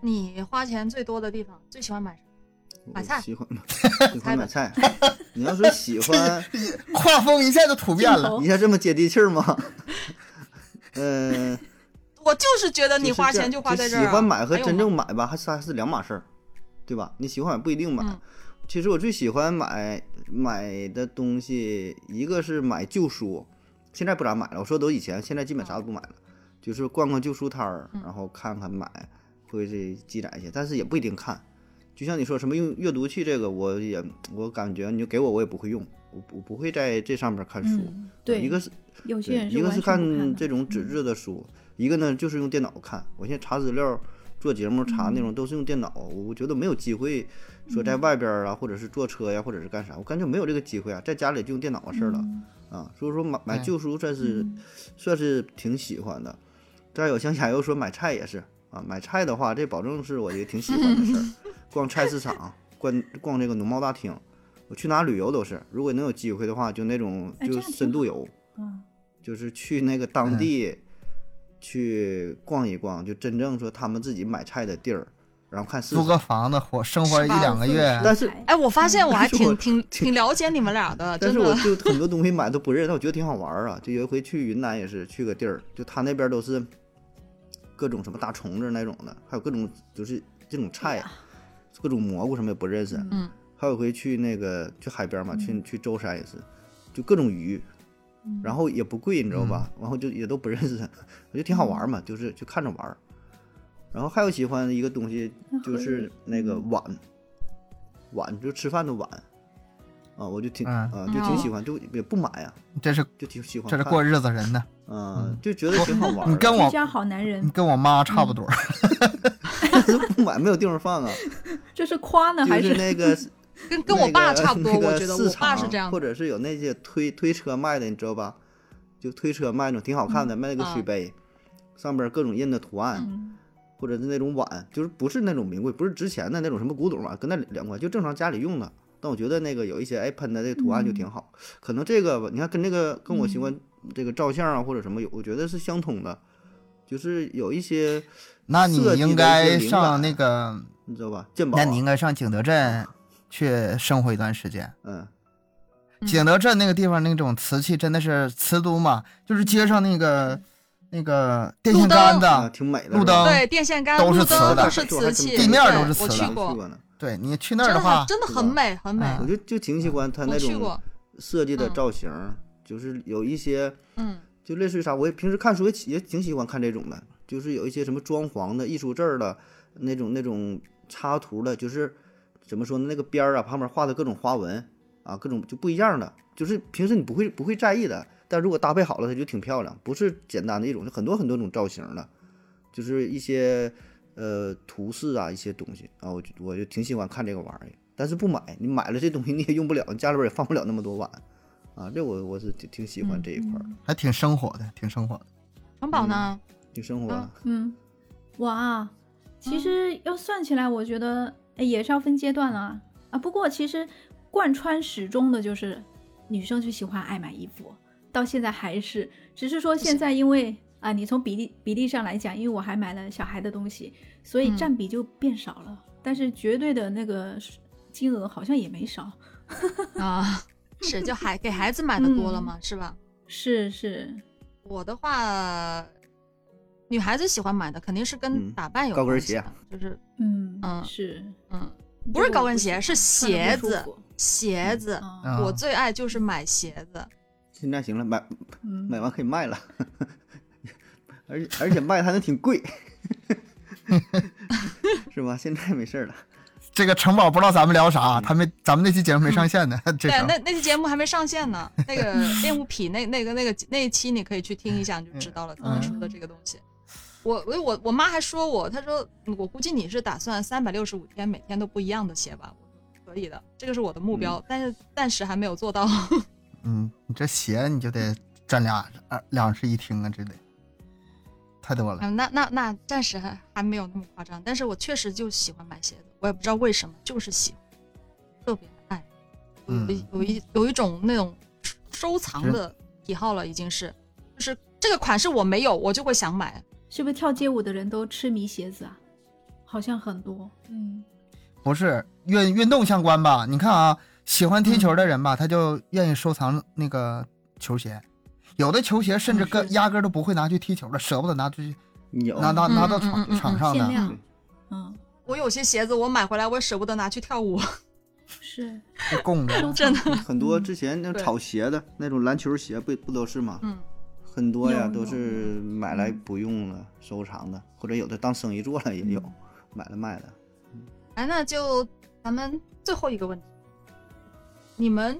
你花钱最多的地方，最喜欢买啥？买菜喜欢 喜欢买菜。你要说喜欢，画风一下就突变了。一下这么接地气儿吗？嗯，我就是觉得你花钱就花在这儿啊。喜欢买和真正买吧，还是还是两码事儿，对吧？你喜欢买不一定买。嗯其实我最喜欢买买的东西，一个是买旧书，现在不咋买了。我说都以前，现在基本啥都不买了，就是逛逛旧书摊儿，然后看看买，会这积攒一些，但是也不一定看。就像你说什么用阅读器这个，我也我感觉你就给我我也不会用，我我不会在这上面看书。嗯，对，一个是有些对，一个是看这种纸质的书，一个呢就是用电脑看。我现在查资料、做节目、查内容都是用电脑，我觉得没有机会说在外边儿啊，或者是坐车呀，或者是干啥，我感觉没有这个机会啊，在家里就用电脑的事儿了啊。所以说买买旧书算是算是挺喜欢的。再有像亚优说买菜也是啊，买菜的话，这保证是我一个挺喜欢的事儿。逛菜市场，逛逛这个农贸大厅，我去哪旅游都是，如果能有机会的话，就那种就深度游。嗯就是去那个当嗯地去逛一逛，就真正说他们自己买菜的地儿，然后看租。个房子活生活一两个月，但是哎，我发现我还挺挺挺了解你们俩的，但是我。就很多东西买都不认，但我觉得挺好玩啊。就有一回去云南也是去个地儿，就他那边都是各种什么大虫子那种的，还有各种就是这种菜，各种蘑菇什么也不认识。嗯，还有一回去那个去海边嘛，去去舟山也是，就各种鱼，然后也不贵，你知道吧？然后就也都不认识，我觉得挺好玩嘛，就是就看着玩。然后还有喜欢的一个东西就是那个碗，碗就吃饭的碗，啊，我就挺嗯啊就挺喜欢，就也不买呀，这是就挺喜欢。这是过日子人的。嗯，就觉得挺好玩。你跟我居家好男人你，跟我妈差不多，不买没有地方放啊，这是夸呢还是那个 跟跟我爸差不多，那个我觉得市我爸是场这样。或者是有那些推推车卖的，你知道吧？就推车卖那种挺好看的，卖那个水啊杯，上边各种印的图案，嗯或者是那种碗，就是不是那种名贵，不是值钱的那种什么古董碗，跟那两块，就正常家里用的。但我觉得那个有一些哎喷的这个图案就挺好，可能这个吧，你看跟这个跟我喜欢这个照相啊或者什么有，我觉得是相通的，就是有一些那你应该上那个，你知道吧？鉴宝、那啊，你应该上景德镇去生活一段时间。嗯嗯景德镇那个地方那种瓷器真的是瓷都嘛，就是街上那个那个电线杆啊，子，挺美的，路灯对，电线杆、都是瓷的都是瓷器，地面都是瓷的。对你去那的儿的话，真的很美，很美。嗯我就就挺喜欢它那种，设计的嗯造型，就是有一些嗯就类似于啥，我也平时看书也也挺喜欢看这种的，就是有一些什么装潢的艺术字儿的那种那种插图的，就是怎么说呢，那个边儿啊旁边画的各种花纹啊，各种就不一样的，就是平时你不会不会在意的，但如果搭配好了，它就挺漂亮，不是简单的一种，就很多很多种造型的，就是一些呃图示啊一些东西啊，我就我就挺喜欢看这个玩意儿，但是不买，你买了这东西你也用不了，你家里边也放不了那么多碗啊，这我我是挺挺喜欢这一块儿，还挺生活的，挺生活的。城堡呢？挺生活的。嗯，哇，其实要算起来，我觉得哎也是要分阶段了啊啊。不过其实贯穿始终的就是女生就喜欢爱买衣服，到现在还是，只是说现在因为啊，你从比例比例上来讲，因为我还买了小孩的东西，所以嗯。占比就变少了，但是绝对的那个金额好像也没少。啊，是就孩给孩子买的多了嘛，是吧？是是，我的话，女孩子喜欢买的肯定是跟嗯打扮有关高跟鞋就是嗯嗯是，嗯，不是高跟鞋，是鞋子，鞋子。我最爱就是买鞋子，现在行了，买嗯。买完可以卖了，而且而且卖它还挺贵，是吧？现在没事儿了，这个城堡不知道咱们聊嗯啥，他没咱们那期节目没上线呢。这对，那那期节目还没上线呢。那个 恋物癖那那个那个那一期你可以去听一下，你就知道了他们说的这个东西。我我我我妈还说我，她说我估计你是打算三百六十五天每天都不一样的写吧？我说可以的，这个是我的目标，但是暂时还没有做到。嗯，你这鞋你就得占俩二两室一厅啊，这得太多了。嗯，那那那暂时还还没有那么夸张，但是我确实就喜欢买鞋子，我也不知道为什么，就是喜欢，特别爱，有一有一有一种那种收藏的癖好了，已经是，就是这个款式我没有，我就会想买。是不是跳街舞的人都痴迷鞋子啊？好像很多，嗯，不是运运动相关吧？你看啊，喜欢踢球的人吧，他就愿意收藏那个球鞋。有的球鞋甚至根压根儿都不会拿去踢球的，舍不得拿出去有拿拿拿到场场上的。嗯，我有些鞋子我买回来，我也舍不得拿去跳舞。是就供着。真的很多嗯之前那对炒鞋的那种篮球鞋不不都是吗？嗯，很多呀，都是买来不用了收藏的，或者有的当生意做了也有，买了卖的。哎，那就咱们最后一个问题，你们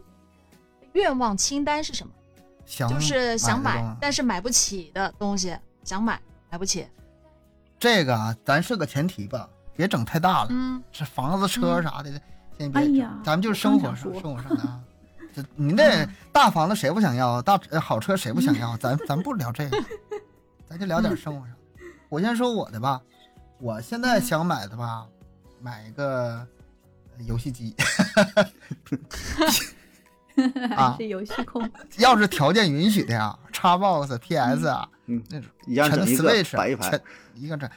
愿望清单是什么？想就是想买但是买不起的东西，想买买不起。这个啊，咱设个前提吧，别整太大了。嗯，这房子、车啥的，先别整。哎呀咱们就是生活上，生活上的啊。这你那大房子谁不想要？大呃好车谁不想要？咱 咱不聊这个，咱就聊点生活上。我先说我的吧，我现在想买的吧，买一个呃游戏机。啊还是游戏控，要是条件允许的呀，Xbox、PS 啊，嗯那种一样全整一个 Switch 摆一排，一个这，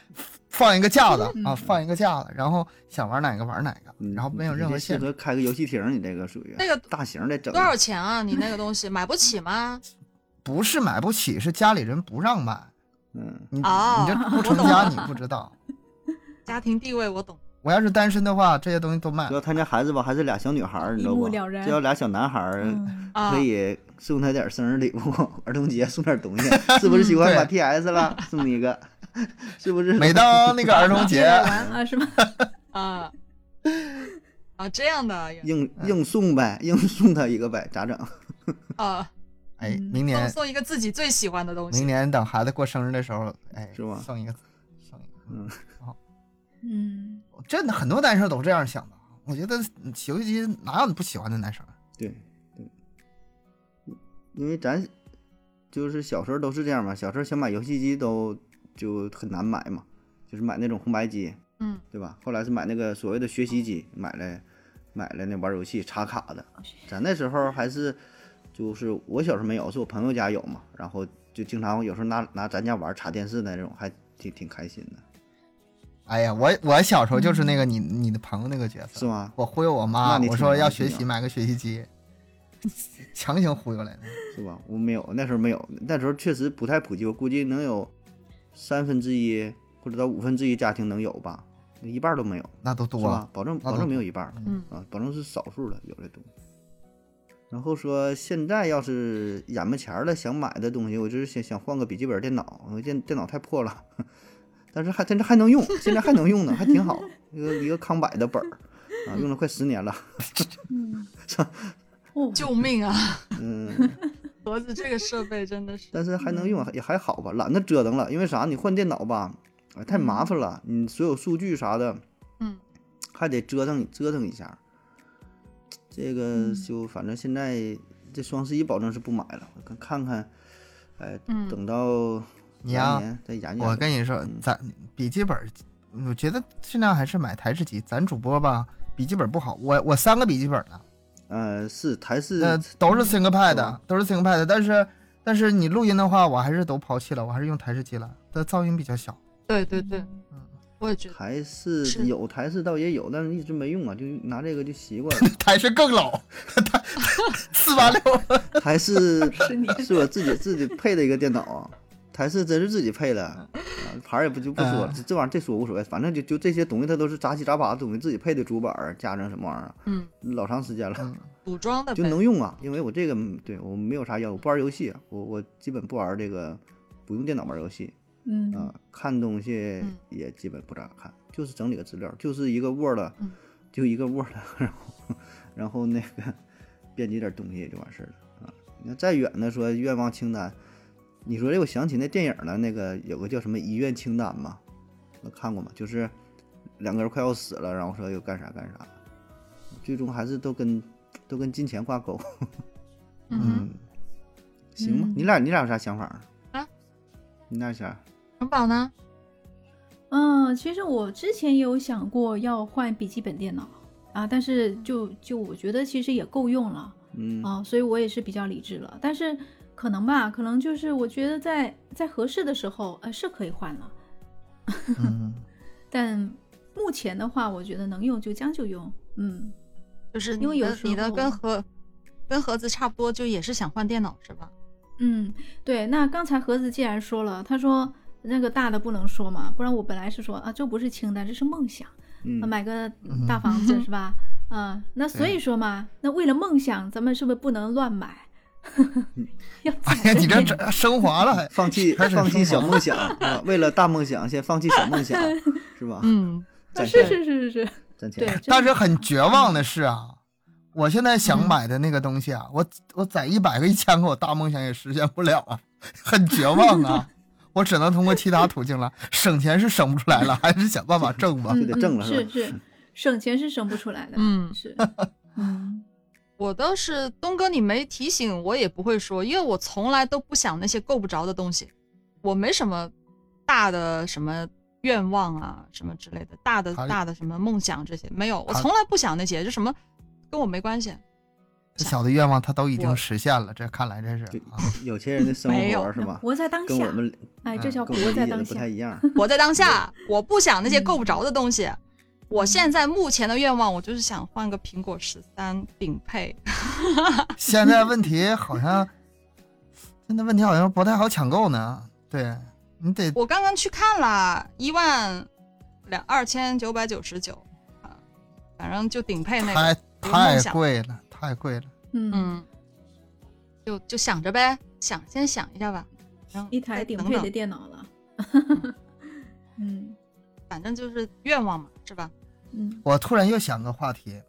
放一个架子啊，嗯放一个架子，然后想玩哪个玩哪个，嗯然后没有任何限制。开个游戏厅，你这个属于那个大型的整多少钱啊？你那个东西买不起吗？不是买不起，是家里人不让买。嗯，你、哦你这不成家你不知道。家庭地位我懂。我要是单身的话，这些东西都卖主。要他家孩子吧，还是俩小女孩儿，你知道不？这要俩小男孩儿，可以送他点生日礼物，儿童节送点东西，是不是喜欢对把 PS 了？送你一个，是不是？每当那个儿童节，玩啊是吧？啊啊，这样的硬硬送呗，硬送他一个呗，咋整？啊，哎，明年送一个自己最喜欢的东西明。年等孩子过生日的时候，哎，是吧送一个，送一个。嗯，好嗯，真的很多男生都这样想的。我觉得游戏机哪有你不喜欢的男生？对对，因为咱就是小时候都是这样嘛，小时候想买游戏机都就很难买嘛，就是买那种红白机，嗯，对吧？后来是买那个所谓的学习机，买了买了那玩游戏插卡的。咱那时候还是就是我小时候没有，是我朋友家有嘛，然后就经常有时候拿拿咱家玩插电视的那种，还挺挺开心的，哎呀，我我小时候就是那个你你的朋友那个角色，是吗？我忽悠我妈，我说要学习买个学习机，强行忽悠来的。是吧？我没有，那时候没有，那时候确实不太普及，我估计能有三分之一或者到五分之一家庭能有吧，一半都没有，那都多是吧？保证保证没有一半嗯啊，保证是少数的有的东西。然后说现在要是眼巴前儿了想买的东西，我就是想想换个笔记本电脑，我电电脑太破了，但是还真是还能用，现在还能用呢，还挺好，一个一个康柏的本儿啊，用了快十年了，救命啊！嗯。盒子这个设备真的是，但是还能用，也还好吧，懒得折腾了。因为啥？你换电脑吧，哎，太麻烦了，你所有数据啥的嗯，还得折腾折腾一下。这个嗯就反正现在这双十一保证是不买了，我看看看，哎，嗯等到你呀、来年再研究。我跟你说嗯，咱笔记本，我觉得尽量还是买台式机。咱主播吧，笔记本不好，我我三个笔记本呢，呃，是台式，呃，都是 ThinkPad，都是 ThinkPad，但是但是你录音的话，我还是都抛弃了，我还是用台式机了，它噪音比较小。对对对，嗯，我也觉得。台式有台式倒也有，但是一直没用啊，就拿这个就习惯了。台式更老，它 四八六。台式是你是我自己自己配的一个电脑啊，台式真是自己配的，啊牌儿也不就不说了，嗯这这玩意儿这说无所谓，反正就就这些东西它都是杂七杂八的东西，自己配的主板儿加上什么玩意儿，嗯，老长时间了，嗯补装的就能用啊，因为我这个嗯对我没有啥要，我不玩游戏，我我基本不玩这个，不用电脑玩游戏嗯啊，看东西嗯也基本不咋看，就是整理个资料，就是一个 Word，嗯就一个 Word，然后然后那个 编辑点东西也就完事儿了啊。你要再远的说愿望清单，你说这我想起那电影了，那个有个叫什么医院清单嘛，我看过吗？就是两个人快要死了，然后说要干啥干啥，最终还是都跟都跟金钱挂钩。嗯哼，行吧，嗯你俩你俩有啥想法啊？你俩啥？城堡呢？嗯，其实我之前有想过要换笔记本电脑啊，但是就就我觉得其实也够用了嗯啊，所以我也是比较理智了。但是可能吧，可能就是我觉得在在合适的时候，呃，是可以换了。嗯，但目前的话，我觉得能用就将就用。嗯，就是因为有的你的跟盒跟盒子差不多，就也是想换电脑是吧？嗯，对。那刚才盒子既然说了，他说那个大的不能说嘛，不然我本来是说啊，这不是清单，这是梦想，嗯啊买个大房子、是吧？啊，那所以说嘛，那为了梦想，咱们是不是不能乱买？要哎呀，你这这升华了还，放弃开始放弃小梦想 啊，为了大梦想先放弃小梦想，是吧？嗯，是是是是是，但是很绝望的是啊，我现在想嗯买的那个东西啊，我我攒一百个、一千个，我大梦想也实现不了啊，很绝望啊。我只能通过其他途径了，省钱是省不出来了，还是想办法挣吧。嗯就得挣了嗯是吧是是，省钱是省不出来的，嗯是，嗯我倒是东哥，你没提醒我也不会说，因为我从来都不想那些够不着的东西，我没什么大的什么愿望啊什么之类的，大的大的什么梦想这些没有，我从来不想那些，就什么跟我没关系。这小的愿望他都已经实现了，这看来这是对啊，有些人的生没有活是吧？活在当下跟我，们哎，这嗯叫活在当下不太，一样。活在当下，我不想那些嗯够不着的东西。我现在目前的愿望，我就是想换个苹果十三顶配。现在问题好像，现在问题好像不太好抢购呢。对你得我刚刚去看了，一万两二千九百九十九啊，反正就顶配那太个，太贵了，太贵了。嗯，嗯，就就想着呗，想先想一下吧，然后一台顶配的电脑了，嗯反正就是愿望嘛，是吧？嗯我突然又想个话题，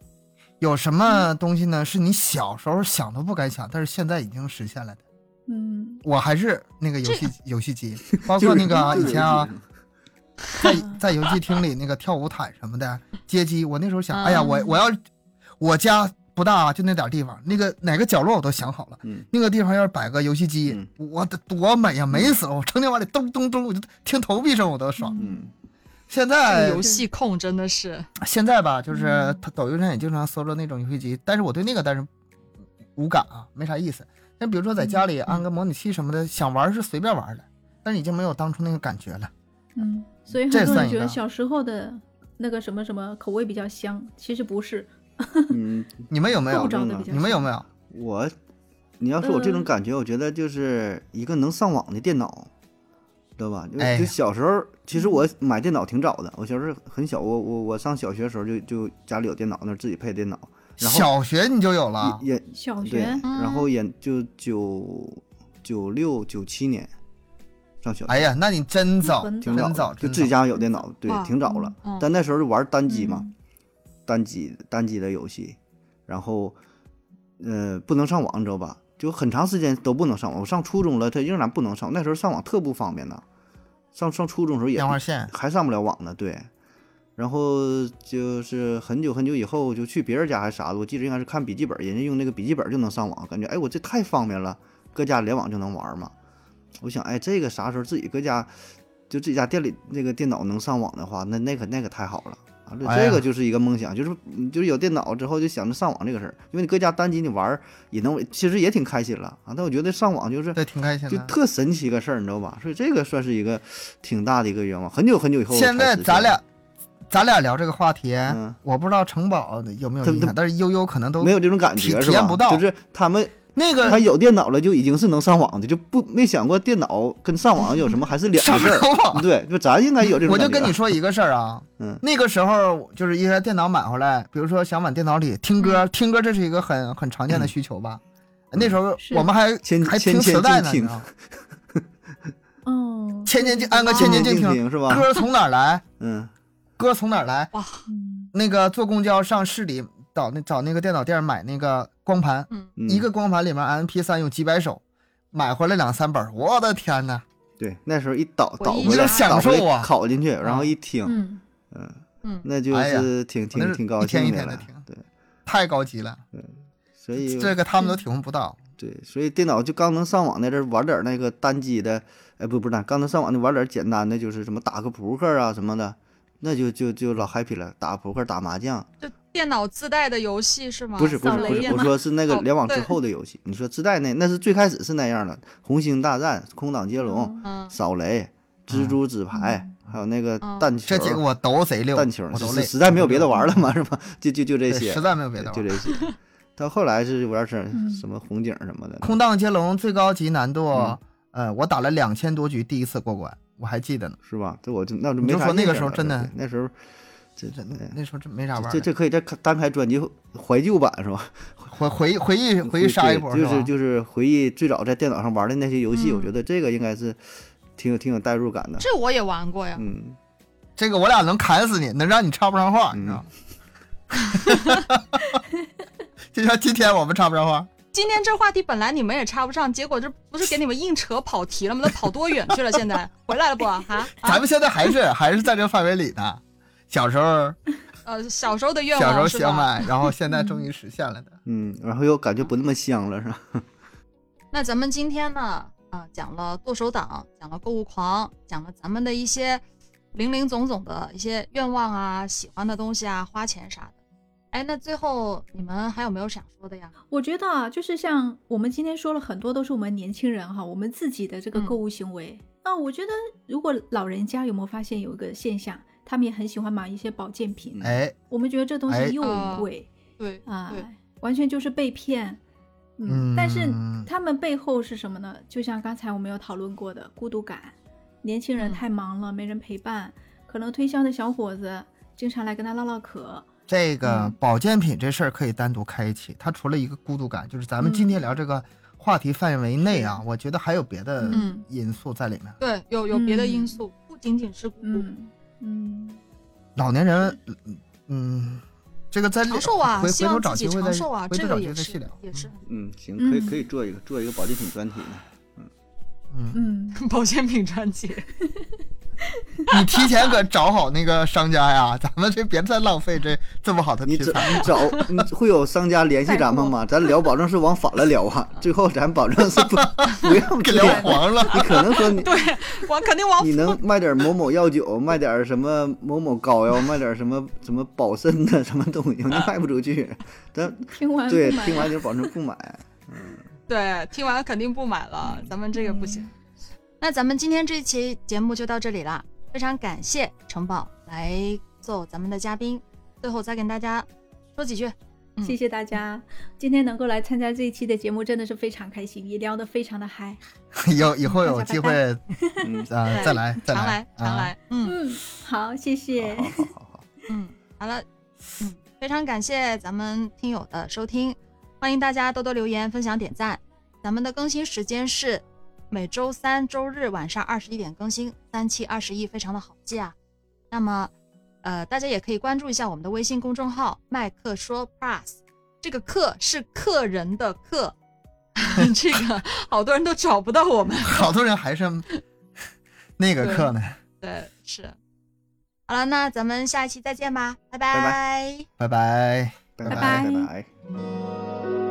有什嗯么东西呢？是你小时候想都不敢想，但是现在已经实现了的？嗯我还是那个游戏游戏机，包括那个啊以前啊，在嗯在游戏厅里那个跳舞毯什么的街机，我那时候想，嗯哎呀，我我要我家不大啊，就那点地方，那个哪个角落我都想好了，嗯，那个地方要是摆个游戏机，我得多美呀，美死了！我成天往里咚咚咚，我就听投币声我都爽。嗯，现在游戏控真的是，现在吧，就是嗯他抖音上也经常搜着那种游戏机，但是我对那个但是无感啊，没啥意思。那比如说在家里安个模拟器什么的，想玩是随便玩的，但是已经没有当初那个感觉了。嗯，所以很多人觉得小时候的那个什么什么口味比较香，其实不是，嗯，你们有没有你们有没有？我，你要说我这种嗯感觉，我觉得就是一个能上网的电脑，知道吧？就哎就小时候，其实我买电脑挺早的，我小时候很小，我我我上小学的时候就就家里有电脑，那自己配电脑，然后小学你就有了，也小学，嗯然后也就九九六九七年上小学，哎呀，那你真早，挺早的，就自己家有电脑，对，挺早了。嗯但那时候就玩单机嘛，嗯单机单机的游戏，然后呃不能上网，你知道吧？就很长时间都不能上网。我上初中了，他仍然不能上。那时候上网特不方便呢，上上初中时候也电话线，还上不了网呢，对。然后就是很久很久以后，就去别人家还是啥的，我记得应该是看笔记本，人家用那个笔记本就能上网，感觉哎我这太方便了，搁家联网就能玩嘛。我想哎这个啥时候自己搁家就自己家店里那个电脑能上网的话，那那可那个太好了。啊，这个就是一个梦想，就是你就是有电脑之后就想着上网这个事儿，因为你搁家单机你玩儿也能，其实也挺开心了啊。但我觉得上网就是对，挺开心就。特神奇个事儿，你知道吧？所以这个算是一个挺大的一个愿望，很久很久以后现在咱俩，咱俩聊这个话题，嗯我不知道城堡有没有但是悠悠可能都没有这种感觉？体验不到就是他们那个他有电脑了，就已经是能上网的，就不没想过电脑跟上网有什么还是两上个事儿。对，就咱应该有这种我就。跟你说一个事儿啊，嗯那个时候就是一台电脑买回来，比如说想往电脑里听歌，听歌这是一个很很常见的需求吧。那时候我们还还千千听磁带呢，静听你知道吗哦，千年静安个千年静静听，听是吧？歌从哪儿来？嗯歌从哪儿来？哇那个坐公交上市里找那找那个电脑店买那个光盘，嗯，嗯，一个光盘里面 MP 三有几百首，买回来两三本儿，我的天呐！对，那时候一导回忆导回来，享受啊拷进去，然后一听，嗯，嗯，嗯那就是挺挺挺高一天兴的了一天地听。对，太高级了，所以这个他们都体 会不到。对，所以电脑就刚能上网那阵儿玩点儿那个单机的，哎，不不是单，刚能上网的玩点儿简单的，就是什么打个扑克啊什么的，那就就就老 happy 了，打扑克、打麻将，就电脑自带的游戏是吗？不是不是不是，我说是那个哦联网之后的游戏。你说自带那那是最开始是那样的，红星大战、空挡接龙、嗯，扫雷、蜘蛛纸牌，还有那个嗯弹球这、几个我都贼溜，弹球，我都累，实实在没有别的玩了嘛，是吧？就就就这些实，在没有别的玩。就这些。到后来是玩成嗯什么红警什么的，空荡接龙最高级难度嗯，呃，我打了两千多局，第一次过关，我还记得呢。是吧？这我就那就你就说那没啥印象了个时候真的那时候这这哎那时候真没啥玩的。这这可以再开单开专辑怀旧版是吧？回回忆回忆回忆杀一波就是就是回忆最早在电脑上玩的那些游戏，嗯我觉得这个应该是挺有挺有代入感的。这我也玩过呀。嗯，这个我俩能砍死你，能让你插不上话，你知道吗？就像今天我们插不上话，今天这话题本来你们也插不上，结果这不是给你们硬扯跑题了吗？都跑多远去了？现在回来了不？啊啊咱们现在还是还是在这个范围里呢。小时候呃，小时候的愿望小时候望是？想买，然后现在终于实现了的。嗯，然后又感觉不那么香了，是吧？那咱们今天呢，啊、讲了剁手党，讲了购物狂，讲了咱们的一些零零总总的一些愿望啊、喜欢的东西啊、花钱啥的。哎，那最后你们还有没有想说的呀？我觉得啊，就是像我们今天说了很多，都是我们年轻人哈，我们自己的这个嗯购物行为。那我觉得，如果老人家有没有发现有一个现象，他们也很喜欢买一些保健品，嗯哎，我们觉得这东哎西又呃贵对啊、对，完全就是被骗。嗯，但是嗯他们背后是什么呢？就像刚才我们有讨论过的孤独感，年轻人嗯太忙了，没人陪伴，可能推销的小伙子经常来跟他唠唠嗑。这个嗯保健品这事儿可以单独开一期。它除了一个孤独感，就是咱们今天聊这个话题范围内啊，我觉得还有别的嗯因素在里面。对，有有别的因嗯素，不仅仅是孤独。嗯嗯，老年人，嗯嗯，这个在长寿啊，回回头希望自己找机会再长寿啊，回头找这个也是机会再细聊。也是。嗯，行，可以嗯可以做一个做一个保健品专题呢。嗯，嗯，保健品专辑。你提前可找好那个商家呀，咱们这别再浪费这这么好的你找题材。你找你会有商家联系咱们吗？咱聊保证是往反了聊啊，最后咱保证是不不要给聊。黄了，你可能说你对我肯定往你能卖点某某药酒，卖点什么某某膏药，卖点什么什么保肾的什么东西，你卖不出去。咱听完对听完就保证不买。嗯对，听完肯定不买了，咱们这个不行。那咱们今天这期节目就到这里啦，非常感谢城堡来做咱们的嘉宾。最后再跟大家说几句，嗯谢谢大家，今天能够来参加这一期的节目，真的是非常开心，也聊得非常的嗨。有以后有 机会嗯，啊对再来再常来来啊常来，嗯嗯，好，谢谢。好好好好好，嗯，好了，嗯，非常感谢咱们听友的收听，欢迎大家多多留言、分享、点赞。咱们的更新时间是每周三、周日晚上二十一点更新，三七二十一，非常的好记啊。那么，呃，大家也可以关注一下我们的微信公众号“麦克说 Plus”，这个“客”是客人的“客 ”，这个好多人都找不到我们。好多人还是那个客呢。对，是。好了，那咱们下一期再见吧，拜拜拜拜拜。拜拜拜拜拜。